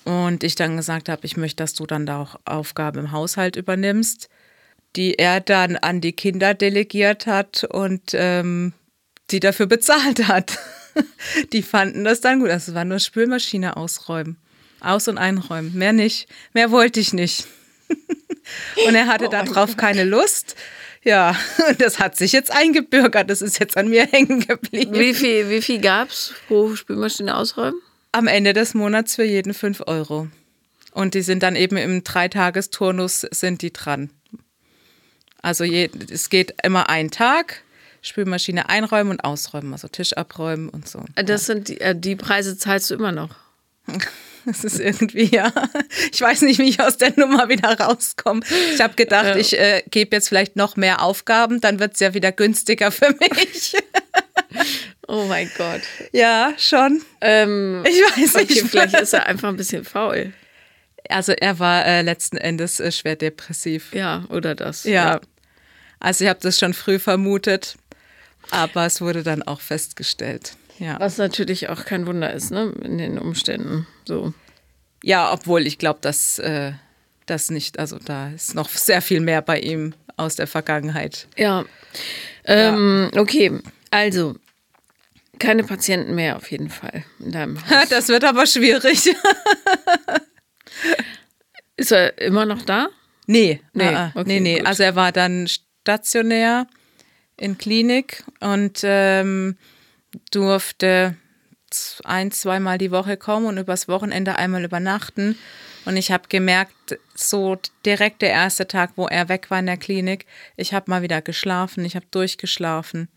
Und ich dann gesagt habe, ich möchte, dass du dann da auch Aufgaben im Haushalt übernimmst, die er dann an die Kinder delegiert hat und ähm, die dafür bezahlt hat. die fanden das dann gut. Das also war nur Spülmaschine ausräumen. Aus- und einräumen. Mehr nicht. Mehr wollte ich nicht. und er hatte oh darauf keine Lust. Ja, das hat sich jetzt eingebürgert. Das ist jetzt an mir hängen geblieben. Wie viel, wie viel gab es pro Spülmaschine ausräumen? Am Ende des Monats für jeden 5 Euro. Und die sind dann eben im Dreitagesturnus sind die dran. Also je, es geht immer ein Tag, Spülmaschine einräumen und ausräumen, also Tisch abräumen und so. Das sind die, äh, die Preise zahlst du immer noch. Das ist irgendwie, ja. Ich weiß nicht, wie ich aus der Nummer wieder rauskomme. Ich habe gedacht, ich äh, gebe jetzt vielleicht noch mehr Aufgaben, dann wird es ja wieder günstiger für mich. Oh mein Gott. Ja, schon. Ähm, ich weiß nicht. Okay, vielleicht ist er einfach ein bisschen faul. Also er war äh, letzten Endes äh, schwer depressiv. Ja, oder das. Ja. ja. Also ich habe das schon früh vermutet, aber es wurde dann auch festgestellt. Ja. Was natürlich auch kein Wunder ist, ne, in den Umständen. So. Ja, obwohl ich glaube, dass äh, das nicht, also da ist noch sehr viel mehr bei ihm aus der Vergangenheit. Ja. Ähm, ja. Okay, also keine Patienten mehr auf jeden Fall in deinem Haus. Das wird aber schwierig. ist er immer noch da? Nee, nee, ah, okay, nee, nee. Also er war dann stationär in Klinik und ähm, durfte ein, zweimal die Woche kommen und übers Wochenende einmal übernachten. Und ich habe gemerkt, so direkt der erste Tag, wo er weg war in der Klinik, ich habe mal wieder geschlafen, ich habe durchgeschlafen.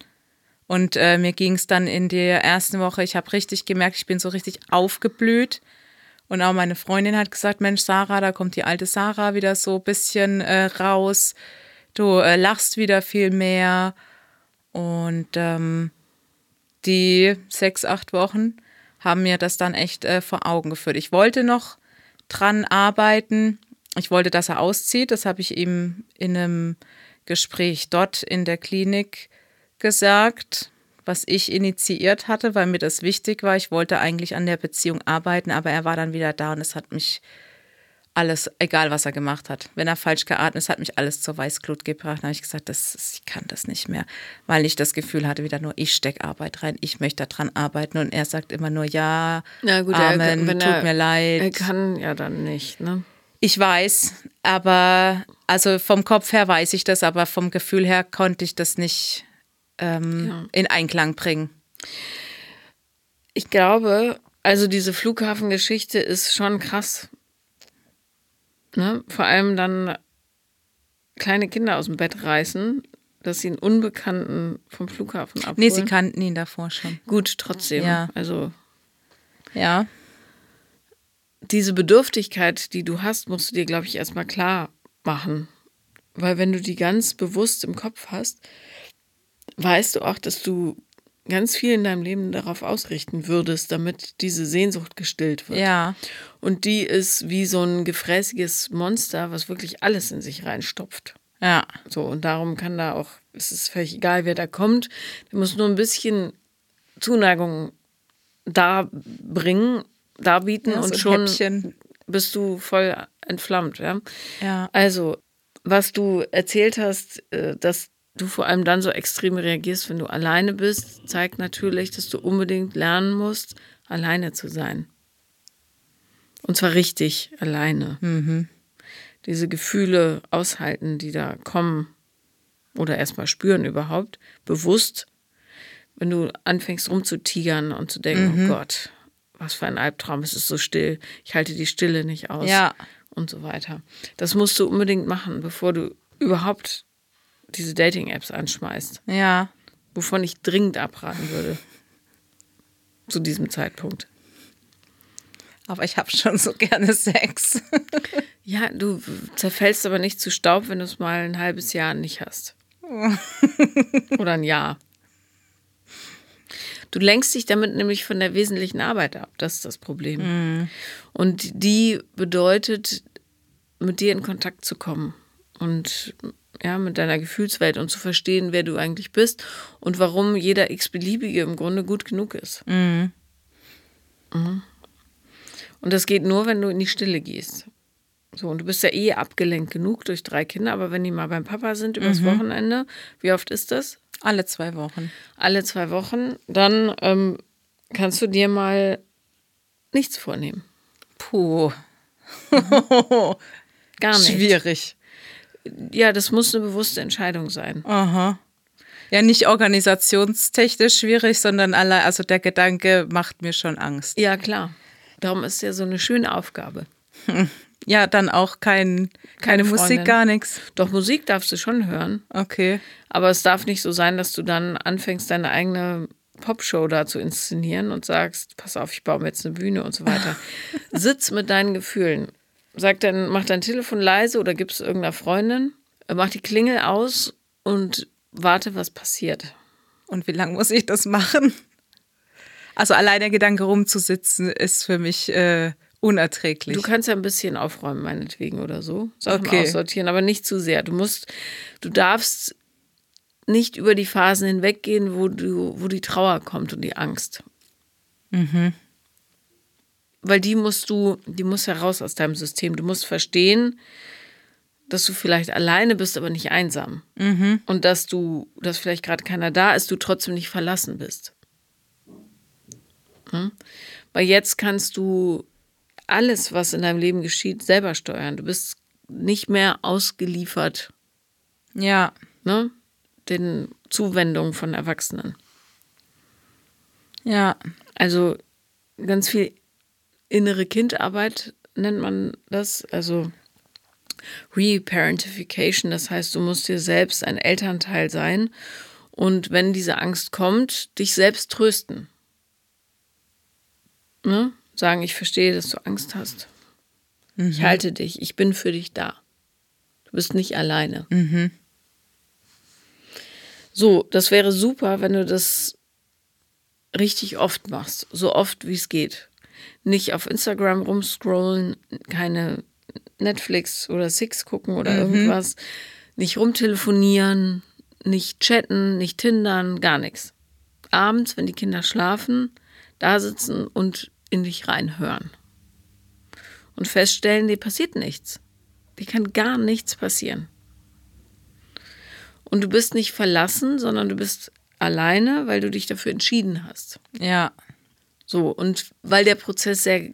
Und äh, mir ging es dann in der ersten Woche, ich habe richtig gemerkt, ich bin so richtig aufgeblüht. Und auch meine Freundin hat gesagt, Mensch, Sarah, da kommt die alte Sarah wieder so ein bisschen äh, raus. Du äh, lachst wieder viel mehr. Und ähm, die sechs, acht Wochen haben mir das dann echt äh, vor Augen geführt. Ich wollte noch dran arbeiten. Ich wollte, dass er auszieht. Das habe ich ihm in einem Gespräch dort in der Klinik gesagt, was ich initiiert hatte, weil mir das wichtig war. Ich wollte eigentlich an der Beziehung arbeiten, aber er war dann wieder da und es hat mich alles, egal was er gemacht hat. Wenn er falsch geatmet ist, hat mich alles zur Weißglut gebracht. Dann habe ich gesagt, das, ich kann das nicht mehr, weil ich das Gefühl hatte, wieder nur ich stecke Arbeit rein, ich möchte daran arbeiten und er sagt immer nur ja, ja gut, Amen, er, tut mir leid. Er kann ja dann nicht, ne? Ich weiß, aber also vom Kopf her weiß ich das, aber vom Gefühl her konnte ich das nicht ähm, ja. in Einklang bringen. Ich glaube, also diese Flughafengeschichte ist schon krass, Ne? Vor allem dann kleine Kinder aus dem Bett reißen, dass sie einen Unbekannten vom Flughafen abholen. Nee, sie kannten ihn davor schon. Gut, trotzdem. Ja. Also. Ja. Diese Bedürftigkeit, die du hast, musst du dir, glaube ich, erstmal klar machen. Weil wenn du die ganz bewusst im Kopf hast, weißt du auch, dass du ganz viel in deinem Leben darauf ausrichten würdest, damit diese Sehnsucht gestillt wird. Ja. Und die ist wie so ein gefräßiges Monster, was wirklich alles in sich reinstopft. Ja. So, und darum kann da auch, es ist völlig egal, wer da kommt, der muss nur ein bisschen Zuneigung darbringen, darbieten ja, so und schon Häppchen. bist du voll entflammt, ja. Ja. Also, was du erzählt hast, äh, dass du vor allem dann so extrem reagierst, wenn du alleine bist, zeigt natürlich, dass du unbedingt lernen musst, alleine zu sein. Und zwar richtig alleine. Mhm. Diese Gefühle aushalten, die da kommen oder erstmal spüren überhaupt, bewusst, wenn du anfängst rumzutigern und zu denken, mhm. oh Gott, was für ein Albtraum, es ist so still, ich halte die Stille nicht aus ja. und so weiter. Das musst du unbedingt machen, bevor du überhaupt diese Dating-Apps anschmeißt. Ja. Wovon ich dringend abraten würde. Zu diesem Zeitpunkt. Aber ich habe schon so gerne Sex. ja, du zerfällst aber nicht zu Staub, wenn du es mal ein halbes Jahr nicht hast. Oder ein Jahr. Du lenkst dich damit nämlich von der wesentlichen Arbeit ab. Das ist das Problem. Mm. Und die bedeutet, mit dir in Kontakt zu kommen und ja, mit deiner Gefühlswelt und zu verstehen, wer du eigentlich bist und warum jeder x-beliebige im Grunde gut genug ist. Mhm. Mhm. Und das geht nur, wenn du in die Stille gehst. So, und du bist ja eh abgelenkt genug durch drei Kinder, aber wenn die mal beim Papa sind übers mhm. Wochenende, wie oft ist das? Alle zwei Wochen. Alle zwei Wochen, dann ähm, kannst du dir mal nichts vornehmen. Puh. Gar nicht. Schwierig ja, das muss eine bewusste Entscheidung sein. Aha. Ja, nicht organisationstechnisch schwierig, sondern allein, also der Gedanke macht mir schon Angst. Ja, klar. Darum ist ja so eine schöne Aufgabe. Ja, dann auch kein, keine, keine Musik, gar nichts. Doch, Musik darfst du schon hören. Okay. Aber es darf nicht so sein, dass du dann anfängst, deine eigene Popshow da zu inszenieren und sagst, pass auf, ich baue mir jetzt eine Bühne und so weiter. Sitz mit deinen Gefühlen. Sag dann, mach dein Telefon leise oder gib es irgendeiner Freundin, mach die Klingel aus und warte, was passiert. Und wie lange muss ich das machen? Also allein der Gedanke rumzusitzen ist für mich äh, unerträglich. Du kannst ja ein bisschen aufräumen, meinetwegen oder so. Sachen Okay. aussortieren, aber nicht zu sehr. Du musst, du darfst nicht über die Phasen hinweggehen, wo du, wo die Trauer kommt und die Angst. Weil die musst du, die muss heraus aus deinem System. Du musst verstehen, dass du vielleicht alleine bist, aber nicht einsam. Und dass du, dass vielleicht gerade keiner da ist, du trotzdem nicht verlassen bist. Hm? Weil jetzt kannst du alles, was in deinem Leben geschieht, selber steuern. Du bist nicht mehr ausgeliefert ja, ne, den Zuwendungen von Erwachsenen. ja, Also ganz viel innere Kindarbeit nennt man das. Also Reparentification, das heißt, du musst dir selbst ein Elternteil sein und wenn diese Angst kommt, dich selbst trösten. Ne? Sagen, ich verstehe, dass du Angst hast. Ich halte dich, ich bin für dich da. Du bist nicht alleine. So, das wäre super, wenn du das richtig oft machst. So oft, wie es geht. Nicht auf Instagram rumscrollen, keine Netflix oder Six gucken oder irgendwas. Nicht rumtelefonieren, nicht chatten, nicht tindern, gar nichts. Abends, wenn die Kinder schlafen, da sitzen und in dich reinhören. Und feststellen, dir passiert nichts. Dir kann gar nichts passieren. Und du bist nicht verlassen, sondern du bist alleine, weil du dich dafür entschieden hast. ja, So, und weil der Prozess sehr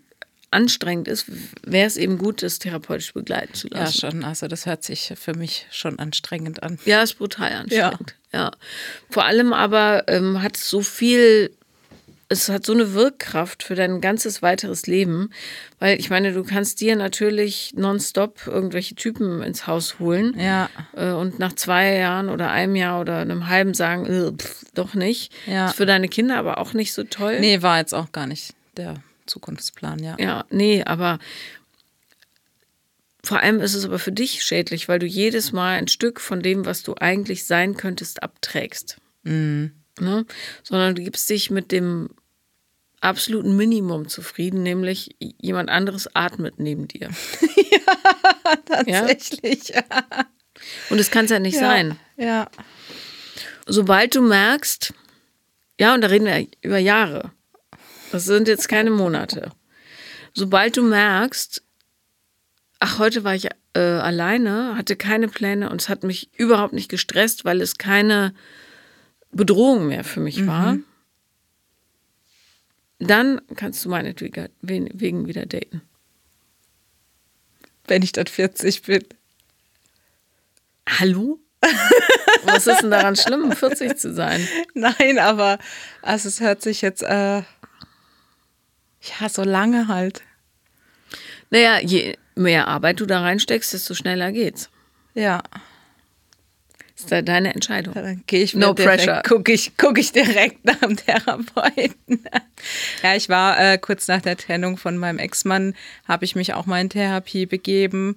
anstrengend ist, wäre es eben gut, das therapeutisch begleiten zu ja, lassen. schon. Also das hört sich für mich schon anstrengend an. Ja, ist brutal anstrengend. Ja. Vor allem aber ähm, hat es so viel, es hat so eine Wirkkraft für dein ganzes weiteres Leben, weil ich meine, du kannst dir natürlich nonstop irgendwelche Typen ins Haus holen Ja, äh, und nach zwei Jahren oder einem Jahr oder einem halben sagen, äh, pff, doch nicht. Ja. Ist für deine Kinder aber auch nicht so toll. nee, war jetzt auch gar nicht der Zukunftsplan, ja. Ja, nee, aber vor allem ist es aber für dich schädlich, weil du jedes Mal ein Stück von dem, was du eigentlich sein könntest, abträgst. Ne? Sondern du gibst dich mit dem absoluten Minimum zufrieden, nämlich jemand anderes atmet neben dir. Tatsächlich. Ja. Und das kann es ja nicht sein. Ja. Sobald du merkst, ja, und da reden wir über Jahre, das sind jetzt keine Monate. Sobald du merkst, ach, heute war ich äh, alleine, hatte keine Pläne und es hat mich überhaupt nicht gestresst, weil es keine Bedrohung mehr für mich war, dann kannst du meinetwegen wegen wieder daten. Wenn ich dann 40 bin. Hallo? Was ist denn daran schlimm, 40 zu sein? Nein, aber also es hört sich jetzt äh, ja so lange halt. Naja, je mehr Arbeit du da reinsteckst, desto schneller geht's. Ja. Ist da deine Entscheidung. Dann gehe ich No direkt, pressure. gucke ich, guck ich direkt nach dem Therapeuten. ja, ich war äh, kurz nach der Trennung von meinem Ex-Mann, habe ich mich auch mal in Therapie begeben.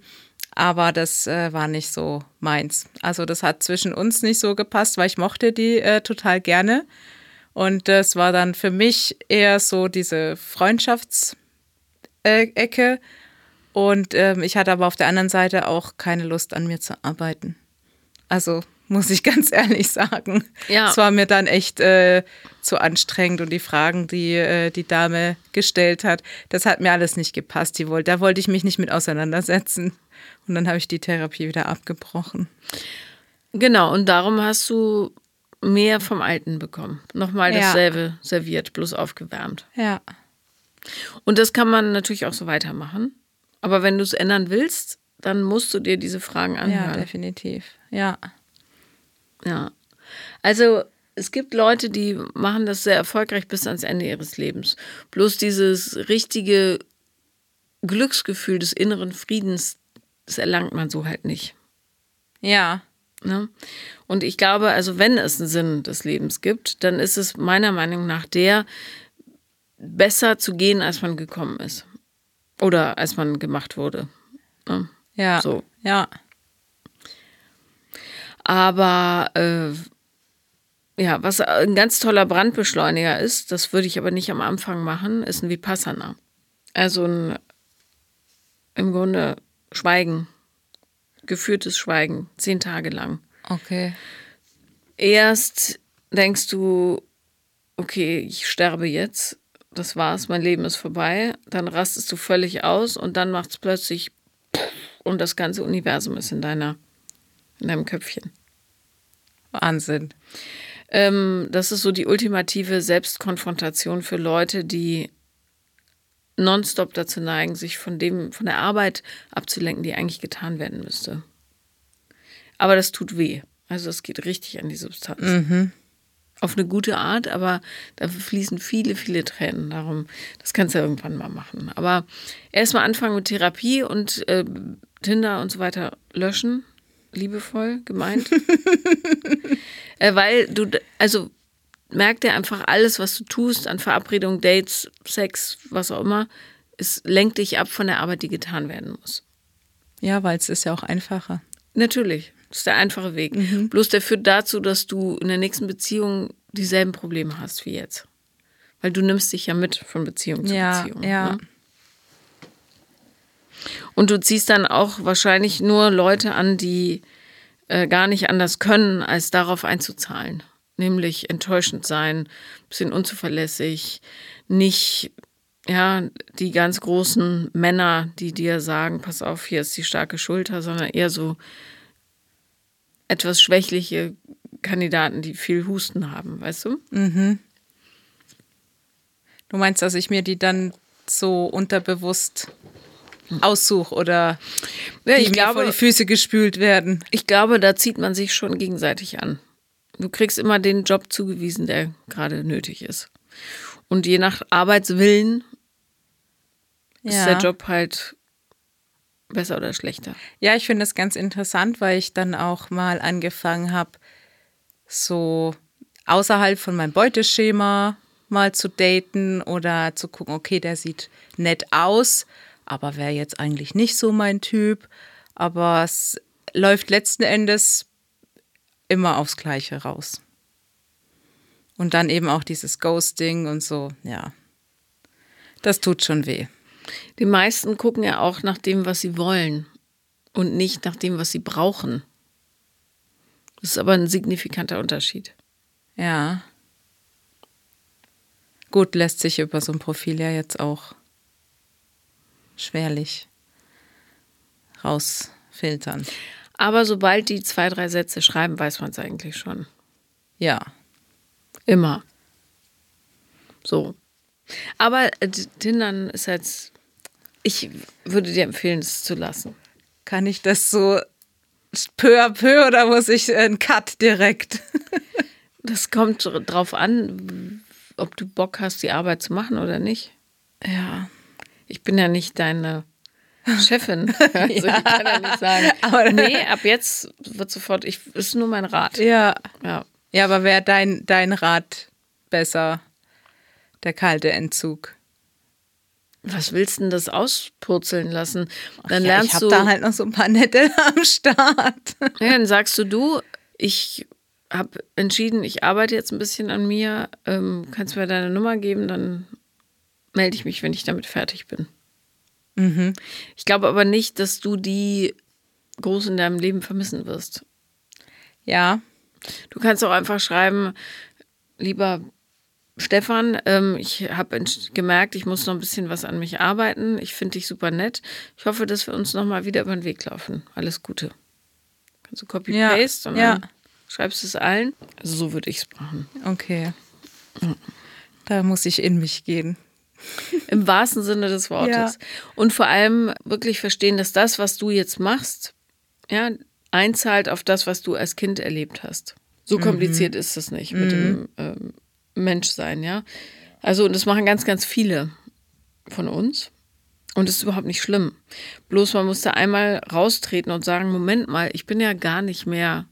Aber das äh, war nicht so meins. Also das hat zwischen uns nicht so gepasst, weil ich mochte die äh, total gerne. Und das war dann für mich eher so diese Freundschaftsecke. Und ähm, ich hatte aber auf der anderen Seite auch keine Lust an mir zu arbeiten. Also muss ich ganz ehrlich sagen. Ja. Es war mir dann echt äh, zu anstrengend und die Fragen, die äh, die Dame gestellt hat, das hat mir alles nicht gepasst. Die wollte, da wollte ich mich nicht mit auseinandersetzen. Und dann habe ich die Therapie wieder abgebrochen. Genau, und darum hast du mehr vom Alten bekommen. Nochmal Ja. dasselbe serviert, bloß aufgewärmt. Ja. Und das kann man natürlich auch so weitermachen. Aber wenn du es ändern willst, dann musst du dir diese Fragen Ja, anhören. definitiv. Ja. Ja. Also es gibt Leute, die machen das sehr erfolgreich bis ans Ende ihres Lebens. Bloß dieses richtige Glücksgefühl des inneren Friedens, das erlangt man so halt nicht. Ja. Ne? Und ich glaube, also wenn es einen Sinn des Lebens gibt, dann ist es meiner Meinung nach der, besser zu gehen, als man gekommen ist. Oder als man gemacht wurde. Ne? Ja. So. Ja. Aber äh, ja, was ein ganz toller Brandbeschleuniger ist, das würde ich aber nicht am Anfang machen, ist ein Vipassana. Also ein im Grunde Schweigen, geführtes Schweigen, zehn Tage lang. Okay. Erst denkst du, okay, ich sterbe jetzt, das war's, mein Leben ist vorbei. Dann rastest du völlig aus und dann macht es plötzlich und das ganze Universum ist in deiner, in deinem Köpfchen. Wahnsinn. Ähm, das ist so die ultimative Selbstkonfrontation für Leute, die nonstop dazu neigen, sich von dem, von der Arbeit abzulenken, die eigentlich getan werden müsste. Aber das tut weh. Also es geht richtig an die Substanz. Mhm. Auf eine gute Art, aber da fließen viele, viele Tränen. Darum, das kannst du ja irgendwann mal machen. Aber erstmal anfangen mit Therapie und äh, Tinder und so weiter löschen. Liebevoll gemeint. äh, weil du, also merk dir einfach alles, was du tust an Verabredungen, Dates, Sex, was auch immer, es lenkt dich ab von der Arbeit, die getan werden muss. Ja, weil es ist ja auch einfacher. Natürlich. Das ist der einfache Weg. Mhm. Bloß der führt dazu, dass du in der nächsten Beziehung dieselben Probleme hast wie jetzt. Weil du nimmst dich ja mit von Beziehung zu Ja, Beziehung. ja. Ne? Und du ziehst dann auch wahrscheinlich nur Leute an, die äh, gar nicht anders können, als darauf einzuzahlen. Nämlich enttäuschend sein, bisschen unzuverlässig, nicht ja, die ganz großen Männer, die dir sagen, pass auf, hier ist die starke Schulter, sondern eher so etwas schwächliche Kandidaten, die viel Husten haben, weißt du? Du meinst, dass ich mir die dann so unterbewusst aussuche oder Ja, ich mir vor glaube, die Füße gespült werden? ich glaube, da zieht man sich schon gegenseitig an. Du kriegst immer den Job zugewiesen, der gerade nötig ist. Und je nach Arbeitswillen ist der Job halt besser oder schlechter. Ja, ich finde das ganz interessant, weil ich dann auch mal angefangen habe, so außerhalb von meinem Beuteschema mal zu daten oder zu gucken, okay, der sieht nett aus, aber wäre jetzt eigentlich nicht so mein Typ. Aber es läuft letzten Endes immer aufs Gleiche raus. Und dann eben auch dieses Ghosting und so, ja. Das tut schon weh. Die meisten gucken ja auch nach dem, was sie wollen und nicht nach dem, was sie brauchen. Das ist aber ein signifikanter Unterschied. Ja. Gut, lässt sich über so ein Profil ja jetzt auch schwerlich rausfiltern. Aber sobald die zwei, drei Sätze schreiben, weiß man es eigentlich schon. Ja. Immer. So. Aber äh, Tindern ist jetzt. Ich würde dir empfehlen, es zu lassen. Kann ich das so peu à peu oder muss ich einen Cut direkt? Das kommt drauf an, ob du Bock hast, die Arbeit zu machen oder nicht. Ja. Ich bin ja nicht deine Chefin. Also ich kann ja nicht sagen. Aber- nee, ab jetzt wird sofort, ich ist nur mein Rat. Ja. Ja. Ja, aber wäre dein, dein Rat besser? Der kalte Entzug. Was willst du denn das auspurzeln lassen? Dann ja, lernst ich habe du. da halt noch so ein paar Nette am Start. Ja, dann sagst du, du, ich habe entschieden, ich arbeite jetzt ein bisschen an mir. Ähm, kannst mir deine Nummer geben, dann melde ich mich, wenn ich damit fertig bin. Ich glaube aber nicht, dass du die groß in deinem Leben vermissen wirst. Ja. Du kannst auch einfach schreiben, lieber Stefan, ähm, ich habe gemerkt, ich muss noch ein bisschen was an mich arbeiten. Ich finde dich super nett. Ich hoffe, dass wir uns noch mal wieder über den Weg laufen. Alles Gute. Kannst du Copy-Paste und ja. dann schreibst du es allen. Also so würde ich es machen. Okay. Da muss ich in mich gehen. Im wahrsten Sinne des Wortes. Ja. Und vor allem wirklich verstehen, dass das, was du jetzt machst, ja, einzahlt auf das, was du als Kind erlebt hast. So kompliziert ist es nicht mit dem ähm, Menschsein, ja. Also, und das machen ganz, ganz viele von uns. Und das ist überhaupt nicht schlimm. Bloß man muss da einmal raustreten und sagen, Moment mal, ich bin ja gar nicht mehr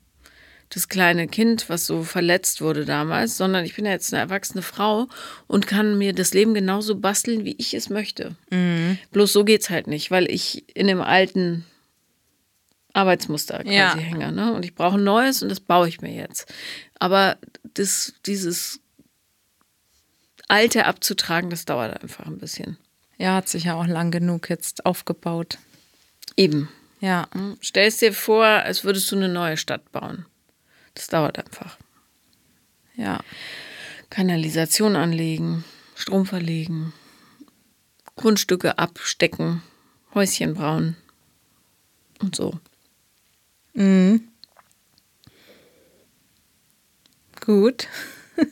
das kleine Kind, was so verletzt wurde damals, sondern ich bin ja jetzt eine erwachsene Frau und kann mir das Leben genauso basteln, wie ich es möchte. Mhm. Bloß so geht's halt nicht, weil ich in dem alten Arbeitsmuster quasi ja. hänge. Ne? Und ich brauche ein neues und das baue ich mir jetzt. Aber das, dieses Alte abzutragen, das dauert einfach ein bisschen. Ja, hat sich ja auch lang genug jetzt aufgebaut. Eben. Ja. Hm? Stell es dir vor, als würdest du eine neue Stadt bauen. Das dauert einfach. Ja. Kanalisation anlegen, Strom verlegen, Grundstücke abstecken, Häuschen brauen und so. Mhm. Gut.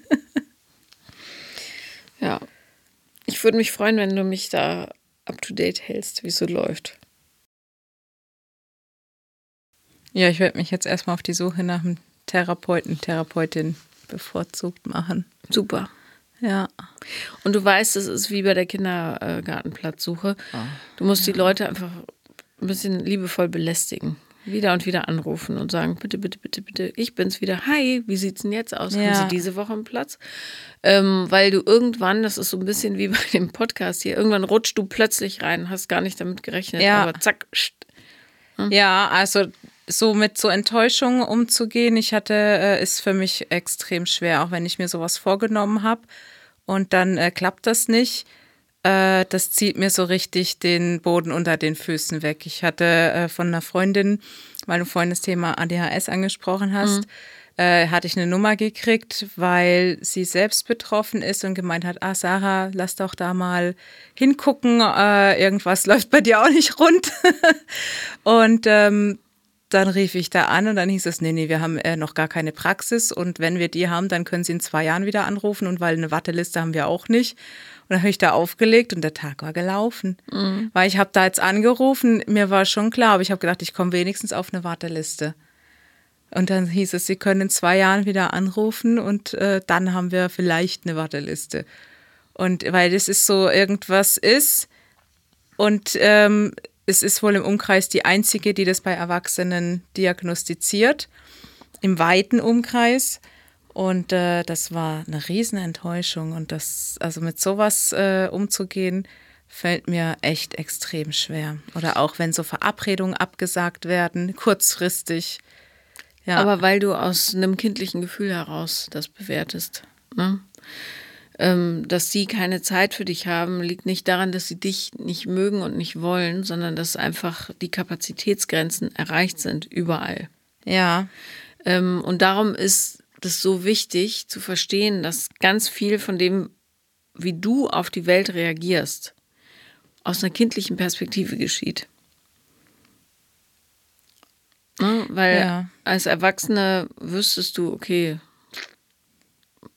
ja. Ich würde mich freuen, wenn du mich da up to date hältst, wie es so läuft. Ja, ich werde mich jetzt erstmal auf die Suche nach einem Therapeuten, Therapeutin bevorzugt machen. Super. Ja. Und du weißt, es ist wie bei der Kindergartenplatzsuche. Ah, du musst ja. die Leute einfach ein bisschen liebevoll belästigen wieder und wieder anrufen und sagen, bitte, bitte, bitte, bitte, ich bin's wieder. Hi, wie sieht's denn jetzt aus? Ja. Haben Sie diese Woche einen Platz? Ähm, weil du irgendwann, das ist so ein bisschen wie bei dem Podcast hier, irgendwann rutscht du plötzlich rein, hast gar nicht damit gerechnet, ja. aber zack. Hm? Ja, also so mit so Enttäuschungen umzugehen, ich hatte, äh, ist für mich extrem schwer, auch wenn ich mir sowas vorgenommen habe und dann äh, klappt das nicht äh, das zieht mir so richtig den Boden unter den Füßen weg. Ich hatte äh, von einer Freundin, weil du vorhin das Thema ADHS angesprochen hast, mhm. äh, hatte ich eine Nummer gekriegt, weil sie selbst betroffen ist und gemeint hat, ah Sarah, lass doch da mal hingucken, äh, irgendwas läuft bei dir auch nicht rund. und ähm, dann rief ich da an und dann hieß es, nee, nee, wir haben äh, noch gar keine Praxis und wenn wir die haben, dann können Sie in zwei Jahren wieder anrufen und weil eine Warteliste haben wir auch nicht. Und dann habe ich da aufgelegt und der Tag war gelaufen. Mhm. Weil ich habe da jetzt angerufen, mir war schon klar, aber ich habe gedacht, ich komme wenigstens auf eine Warteliste. Und dann hieß es, Sie können in zwei Jahren wieder anrufen und äh, dann haben wir vielleicht eine Warteliste. Und weil das ist so irgendwas ist und ähm, es ist wohl im Umkreis die einzige, die das bei Erwachsenen diagnostiziert, im weiten Umkreis. Und äh, das war eine Riesenenttäuschung. Und das, also mit sowas äh, umzugehen, fällt mir echt extrem schwer. Oder auch wenn so Verabredungen abgesagt werden, kurzfristig. Ja. Aber weil du aus einem kindlichen Gefühl heraus das bewertest. Ne? Ähm, dass sie keine Zeit für dich haben, liegt nicht daran, dass sie dich nicht mögen und nicht wollen, sondern dass einfach die Kapazitätsgrenzen erreicht sind, überall. Ja. Ähm, und darum ist das ist so wichtig zu verstehen, dass ganz viel von dem, wie du auf die Welt reagierst, aus einer kindlichen Perspektive geschieht. Ne? Weil ja. als Erwachsene wüsstest du, okay,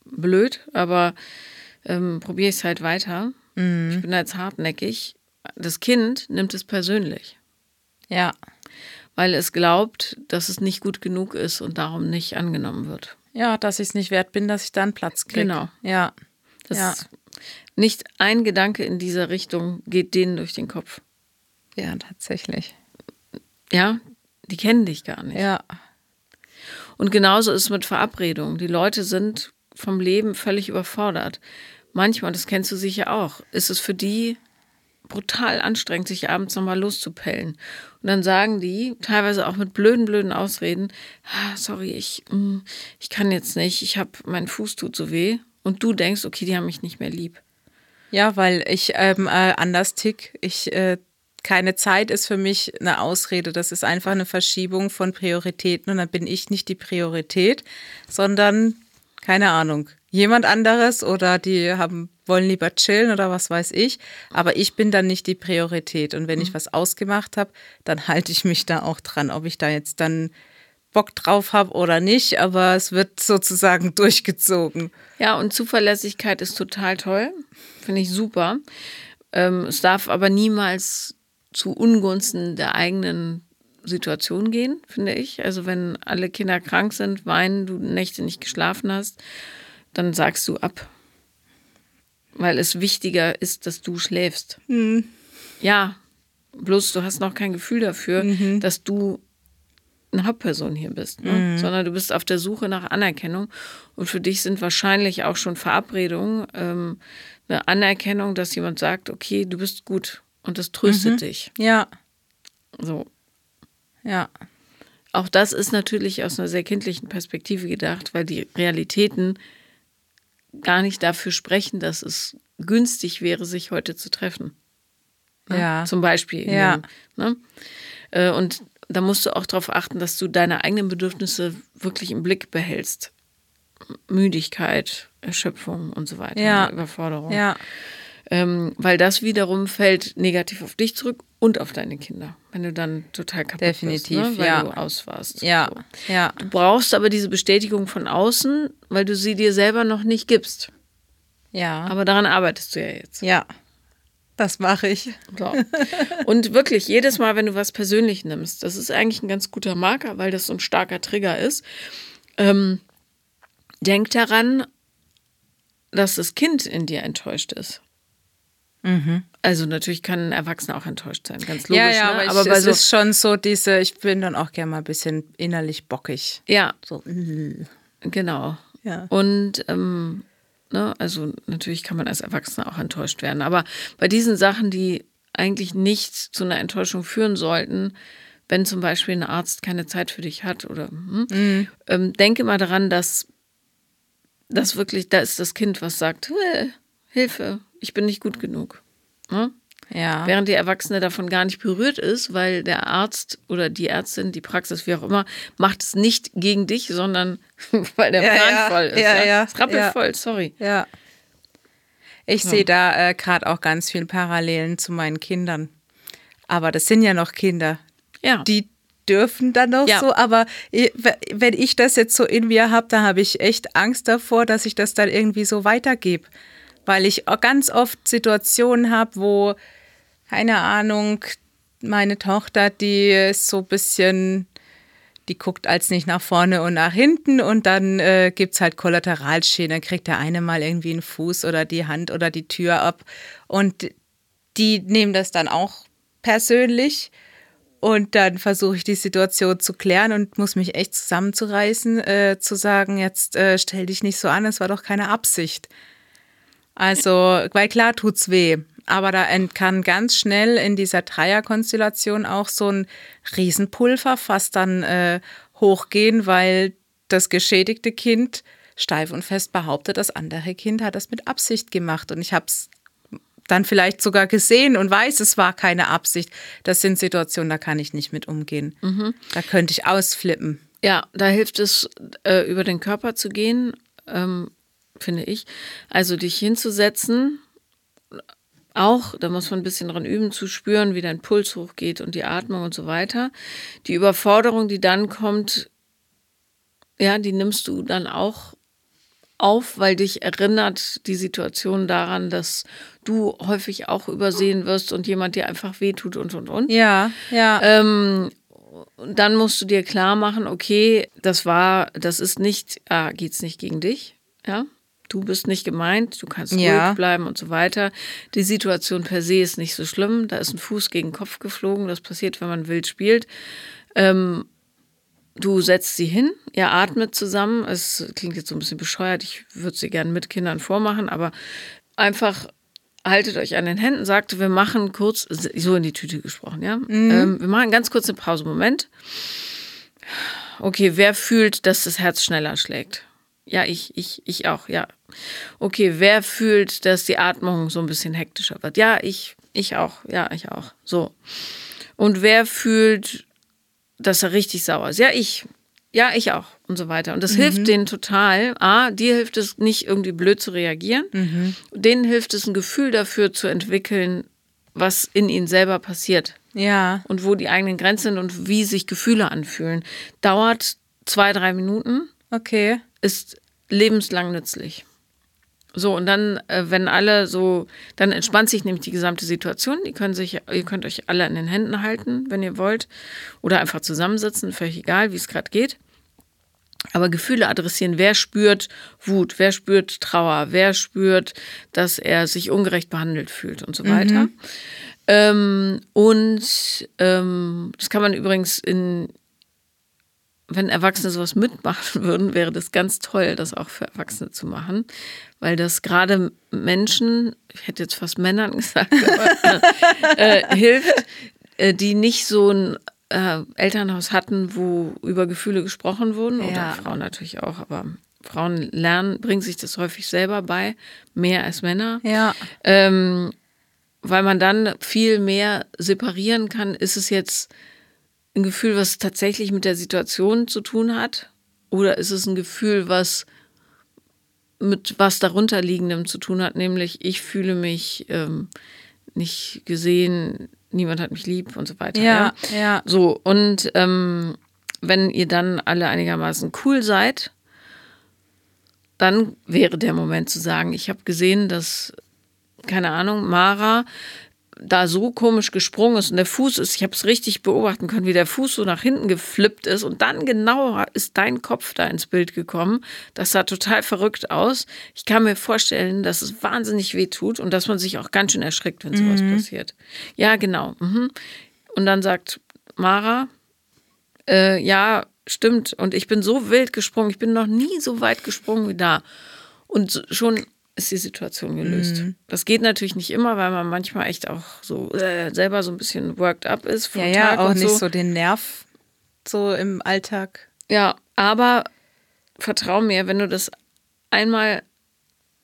blöd, aber ähm, probiere ich es halt weiter. Mhm. Ich bin da jetzt hartnäckig. Das Kind nimmt es persönlich. Ja. Weil es glaubt, dass es nicht gut genug ist und darum nicht angenommen wird. Ja, dass ich es nicht wert bin, dass ich da einen Platz kriege. Genau. Ja. Das ja. Nicht ein Gedanke in dieser Richtung geht denen durch den Kopf. Ja, tatsächlich. Ja, die kennen dich gar nicht. Ja. Und genauso ist es mit Verabredungen. Die Leute sind vom Leben völlig überfordert. Manchmal, das kennst du sicher auch, ist es für die brutal anstrengend, sich abends nochmal loszupellen. Und dann sagen die, teilweise auch mit blöden, blöden Ausreden, ah, sorry, ich, mm, ich kann jetzt nicht, ich habe, mein Fuß tut so weh. Und du denkst, okay, die haben mich nicht mehr lieb. Ja, weil ich ähm, äh, anders tick. Ich, äh, keine Zeit ist für mich eine Ausrede. Das ist einfach eine Verschiebung von Prioritäten. Und dann bin ich nicht die Priorität, sondern, keine Ahnung, jemand anderes oder die haben wollen lieber chillen oder was weiß ich. Aber ich bin dann nicht die Priorität. Und wenn ich mhm. was ausgemacht habe, dann halte ich mich da auch dran, ob ich da jetzt dann Bock drauf habe oder nicht. Aber es wird sozusagen durchgezogen. Ja, und Zuverlässigkeit ist total toll. Finde ich super. Ähm, es darf aber niemals zu Ungunsten der eigenen Situation gehen, finde ich. Also wenn alle Kinder krank sind, weinen, du Nächte nicht geschlafen hast, dann sagst du ab weil es wichtiger ist, dass du schläfst. Mhm. Ja, bloß du hast noch kein Gefühl dafür, mhm. dass du eine Hauptperson hier bist, ne? mhm. sondern du bist auf der Suche nach Anerkennung. Und für dich sind wahrscheinlich auch schon Verabredungen ähm, eine Anerkennung, dass jemand sagt, okay, du bist gut und das tröstet mhm. dich. Ja. So. Ja. Auch das ist natürlich aus einer sehr kindlichen Perspektive gedacht, weil die Realitäten gar nicht dafür sprechen, dass es günstig wäre, sich heute zu treffen. Ne? Ja. Zum Beispiel. Ja. Ne? Äh, und da musst du auch darauf achten, dass du deine eigenen Bedürfnisse wirklich im Blick behältst. Müdigkeit, Erschöpfung und so weiter, ja. Überforderung. Ja. Ähm, weil das wiederum fällt negativ auf dich zurück und auf deine Kinder, wenn du dann total kaputt Definitiv, bist, ne? weil ja. du auswarst. Ja, so. ja. Du brauchst aber diese Bestätigung von außen, weil du sie dir selber noch nicht gibst. Ja. Aber daran arbeitest du ja jetzt. Ja. Das mache ich. So. Und wirklich, jedes Mal, wenn du was persönlich nimmst, das ist eigentlich ein ganz guter Marker, weil das so ein starker Trigger ist. Ähm, denk daran, dass das Kind in dir enttäuscht ist. Mhm. Also natürlich kann ein Erwachsener auch enttäuscht sein, ganz logisch. Ja, ja, ne? aber, aber ich, es so, ist schon so diese, ich bin dann auch gerne mal ein bisschen innerlich bockig. ja, So. genau. Ja. Und ähm, ne, also natürlich kann man als Erwachsener auch enttäuscht werden. Aber bei diesen Sachen, die eigentlich nicht zu einer Enttäuschung führen sollten, wenn zum Beispiel ein Arzt keine Zeit für dich hat oder hm, Mhm. ähm, denke mal daran, dass das wirklich, da ist das Kind, was sagt, "Äh, Hilfe, ich bin nicht gut genug. Ne? Ja. Während die Erwachsene davon gar nicht berührt ist, weil der Arzt oder die Ärztin, die Praxis, wie auch immer, macht es nicht gegen dich, sondern weil der Ja, Plan ja, voll ist. ja, ja, ist rappelvoll, sorry. Ja. Ich sehe da äh, gerade auch ganz viele Parallelen zu meinen Kindern. Aber das sind ja noch Kinder. Ja. Die dürfen dann noch Ja. so, aber wenn ich das jetzt so in mir habe, da habe ich echt Angst davor, dass ich das dann irgendwie so weitergebe. Weil ich ganz oft Situationen habe, wo, keine Ahnung, meine Tochter, die ist so ein bisschen, die guckt als nicht nach vorne und nach hinten und dann äh, gibt es halt Kollateralschäden. Dann kriegt der eine mal irgendwie einen Fuß oder die Hand oder die Tür ab. Und die nehmen das dann auch persönlich. Und dann versuche ich die Situation zu klären und muss mich echt zusammenzureißen, äh, zu sagen, jetzt äh, stell dich nicht so an, es war doch keine Absicht. Also, weil klar tut's weh. Aber da kann ganz schnell in dieser Dreierkonstellation auch so ein Riesenpulver fast dann äh, hochgehen, weil das geschädigte Kind steif und fest behauptet, das andere Kind hat das mit Absicht gemacht. Und ich habe es dann vielleicht sogar gesehen und weiß, es war keine Absicht. Das sind Situationen, da kann ich nicht mit umgehen. Da könnte ich ausflippen. Ja, da hilft es, äh, über den Körper zu gehen, ähm, finde ich. Also dich hinzusetzen, auch, da muss man ein bisschen dran üben, zu spüren, wie dein Puls hochgeht und die Atmung und so weiter. Die Überforderung, die dann kommt, ja, die nimmst du dann auch auf, weil dich erinnert die Situation daran, dass du häufig auch übersehen wirst und jemand dir einfach wehtut und und und. Ja, ja. Ähm, und dann musst du dir klar machen, okay, das war, das ist nicht, ah, geht's nicht gegen dich, ja. Du bist nicht gemeint, du kannst Ja. ruhig bleiben und so weiter. Die Situation per se ist nicht so schlimm. Da ist ein Fuß gegen den Kopf geflogen. Das passiert, wenn man wild spielt. Ähm, du setzt sie hin, ihr atmet zusammen. Es klingt jetzt so ein bisschen bescheuert. Ich würde sie gerne mit Kindern vormachen, aber einfach haltet euch an den Händen, sagte, wir machen kurz, so in die Tüte gesprochen, ja. Ähm, wir machen ganz kurz eine Pause. Moment. Okay, wer fühlt, dass das Herz schneller schlägt? Ja, ich, ich, ich auch, ja. Okay, wer fühlt, dass die Atmung so ein bisschen hektischer wird? Ja, ich, ich auch, ja, ich auch. So. Und wer fühlt, dass er richtig sauer ist? Ja, ich. Ja, ich auch. Und so weiter. Und das hilft denen total. A, dir hilft es nicht irgendwie blöd zu reagieren. Denen hilft es, ein Gefühl dafür zu entwickeln, was in ihnen selber passiert ja. und wo die eigenen Grenzen sind und wie sich Gefühle anfühlen. Dauert zwei, drei Minuten, Okay. ist lebenslang nützlich. So, und dann, äh, wenn alle so, dann entspannt sich nämlich die gesamte Situation. Ihr könnt, sich, ihr könnt euch alle an den Händen halten, wenn ihr wollt. Oder einfach zusammensitzen, völlig egal, wie es gerade geht. Aber Gefühle adressieren, wer spürt Wut, wer spürt Trauer, wer spürt, dass er sich ungerecht behandelt fühlt und so weiter. Ähm, und ähm, das kann man übrigens in wenn Erwachsene sowas mitmachen würden, wäre das ganz toll, das auch für Erwachsene zu machen, weil das gerade Menschen, ich hätte jetzt fast Männern gesagt, aber, äh, hilft, äh, die nicht so ein äh, Elternhaus hatten, wo über Gefühle gesprochen wurden, oder Ja. Frauen natürlich auch, aber Frauen lernen, bringen sich das häufig selber bei, mehr als Männer. Ja. Ähm, weil man dann viel mehr separieren kann, ist es jetzt ein Gefühl, was tatsächlich mit der Situation zu tun hat? Oder ist es ein Gefühl, was mit was darunterliegendem zu tun hat, nämlich ich fühle mich ähm, nicht gesehen, niemand hat mich lieb und so weiter. Ja, ja. So, und ähm, wenn ihr dann alle einigermaßen cool seid, dann wäre der Moment zu sagen, ich habe gesehen, dass, keine Ahnung, Mara da so komisch gesprungen ist und der Fuß ist, ich habe es richtig beobachten können, wie der Fuß so nach hinten geflippt ist und dann genau ist dein Kopf da ins Bild gekommen. Das sah total verrückt aus. Ich kann mir vorstellen, dass es wahnsinnig weh tut und dass man sich auch ganz schön erschrickt, wenn sowas passiert. Ja, genau. Mhm. Und dann sagt Mara, äh, ja, stimmt. Und ich bin so wild gesprungen. Ich bin noch nie so weit gesprungen wie da. Und schon ist die Situation gelöst. Das geht natürlich nicht immer, weil man manchmal echt auch so äh, selber so ein bisschen worked up ist vom Ja, ja, Tag auch und nicht so. so den Nerv so im Alltag. Ja, aber vertrau mir, wenn du das einmal,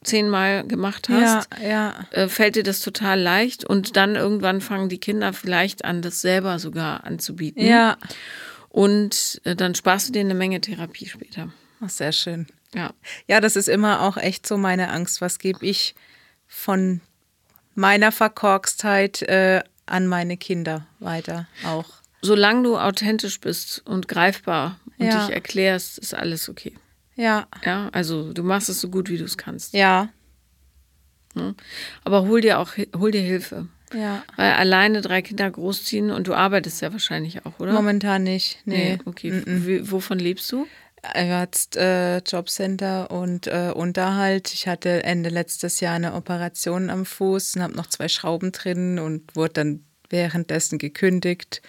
zehnmal gemacht hast, Ja, ja. äh, fällt dir das total leicht und dann irgendwann fangen die Kinder vielleicht an, das selber sogar anzubieten. Ja. Und äh, dann sparst du dir eine Menge Therapie später. Ach, sehr schön. Ja. Ja, das ist immer auch echt so meine Angst. Was gebe ich von meiner Verkorkstheit äh, an meine Kinder weiter auch? Solange du authentisch bist und greifbar und Ja. dich erklärst, ist alles okay. Ja, Ja, also du machst es so gut, wie du es kannst. ja, Aber hol dir auch hol dir Hilfe. ja. Weil alleine drei Kinder großziehen und du arbeitest ja wahrscheinlich auch, oder? Momentan nicht. Nee. Nee, okay. Wie, wovon lebst du? Jetzt äh, Jobcenter und äh, Unterhalt. Ich hatte Ende letztes Jahr eine Operation am Fuß und habe noch zwei Schrauben drin und wurde dann währenddessen gekündigt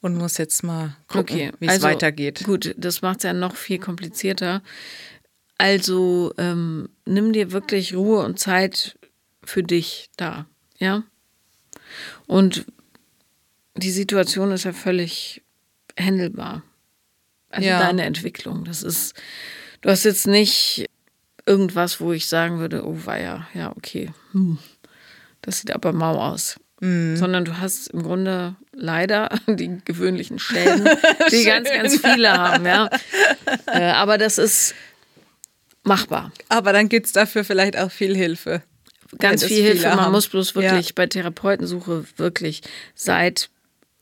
und muss jetzt mal gucken, Okay, wie es also, weitergeht. Gut, das macht es ja noch viel komplizierter. Also ähm, nimm dir wirklich Ruhe und Zeit für dich da, ja? Und die Situation ist ja völlig händelbar. Also Ja. deine Entwicklung, das ist, du hast jetzt nicht irgendwas, wo ich sagen würde, oh weia, ja, okay, hm, das sieht aber mau aus. Sondern du hast im Grunde leider die gewöhnlichen Schäden, die ganz, ganz viele haben, ja. Äh, aber das ist machbar. Aber dann gibt es dafür vielleicht auch viel Hilfe. Ganz viel Hilfe. Man haben. muss bloß wirklich Ja. bei Therapeutensuche wirklich seid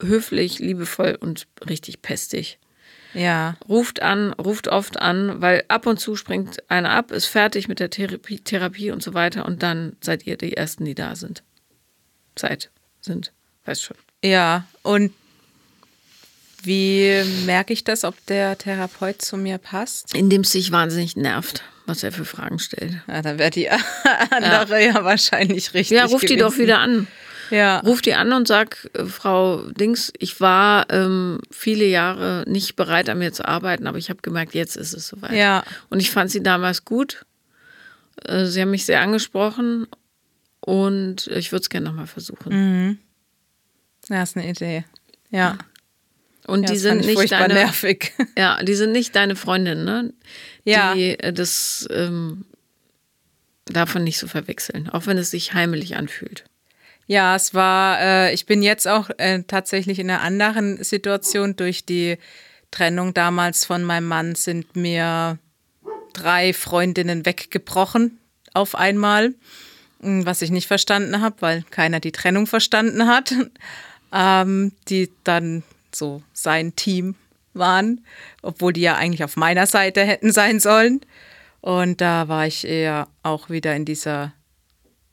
höflich, liebevoll und richtig pestig. Ja, Ruft an, ruft oft an, weil ab und zu springt einer ab, ist fertig mit der Therapie, Therapie und so weiter und dann seid ihr die Ersten, die da sind. Seid, sind, weißt schon. ja. Und wie merke ich das, ob der Therapeut zu mir passt? Indem es sich wahnsinnig nervt, was er für Fragen stellt. Ja, dann wäre die andere ja. wahrscheinlich richtig. Ja, ruf die doch wieder an. Ja. Ruf die an und sag, äh, Frau Dings, ich war ähm, viele Jahre nicht bereit, an mir zu arbeiten, aber ich habe gemerkt, jetzt ist es soweit. Ja. Und ich fand sie damals gut. Äh, Sie haben mich sehr angesprochen und ich würde es gerne nochmal versuchen. Mhm. Ja, ist eine Idee. Ja. Und ja die sind nicht deine, nervig. ja, die sind nicht deine Freundin, ne? Ja. Die äh, das ähm, davon nicht so verwechseln, auch wenn es sich heimelig anfühlt. Ja, es war, äh, ich bin jetzt auch äh, tatsächlich in einer anderen Situation. Durch die Trennung damals von meinem Mann sind mir drei Freundinnen weggebrochen auf einmal, Mm, was ich nicht verstanden habe, weil keiner die Trennung verstanden hat, ähm, die dann so sein Team waren, obwohl die ja eigentlich auf meiner Seite hätten sein sollen. Und da war ich eher auch wieder in dieser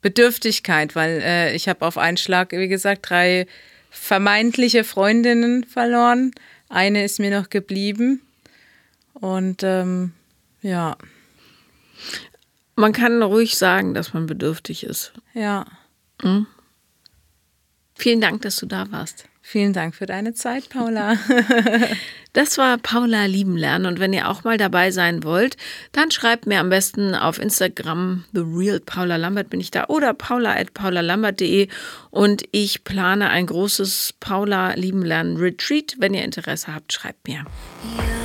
Bedürftigkeit, weil äh, ich habe auf einen Schlag, wie gesagt, drei vermeintliche Freundinnen verloren. Eine ist mir noch geblieben. Und ähm, ja, Man kann ruhig sagen, dass man bedürftig ist. ja. Vielen Dank, dass du da warst. Vielen Dank für deine Zeit, Paula. Das war Paula lieben lernen und wenn ihr auch mal dabei sein wollt, dann schreibt mir am besten auf Instagram The Real Paula Lambert bin ich da oder paula at paulalambert.de und ich plane ein großes Paula lieben lernen Retreat. Wenn ihr Interesse habt, schreibt mir. Ja.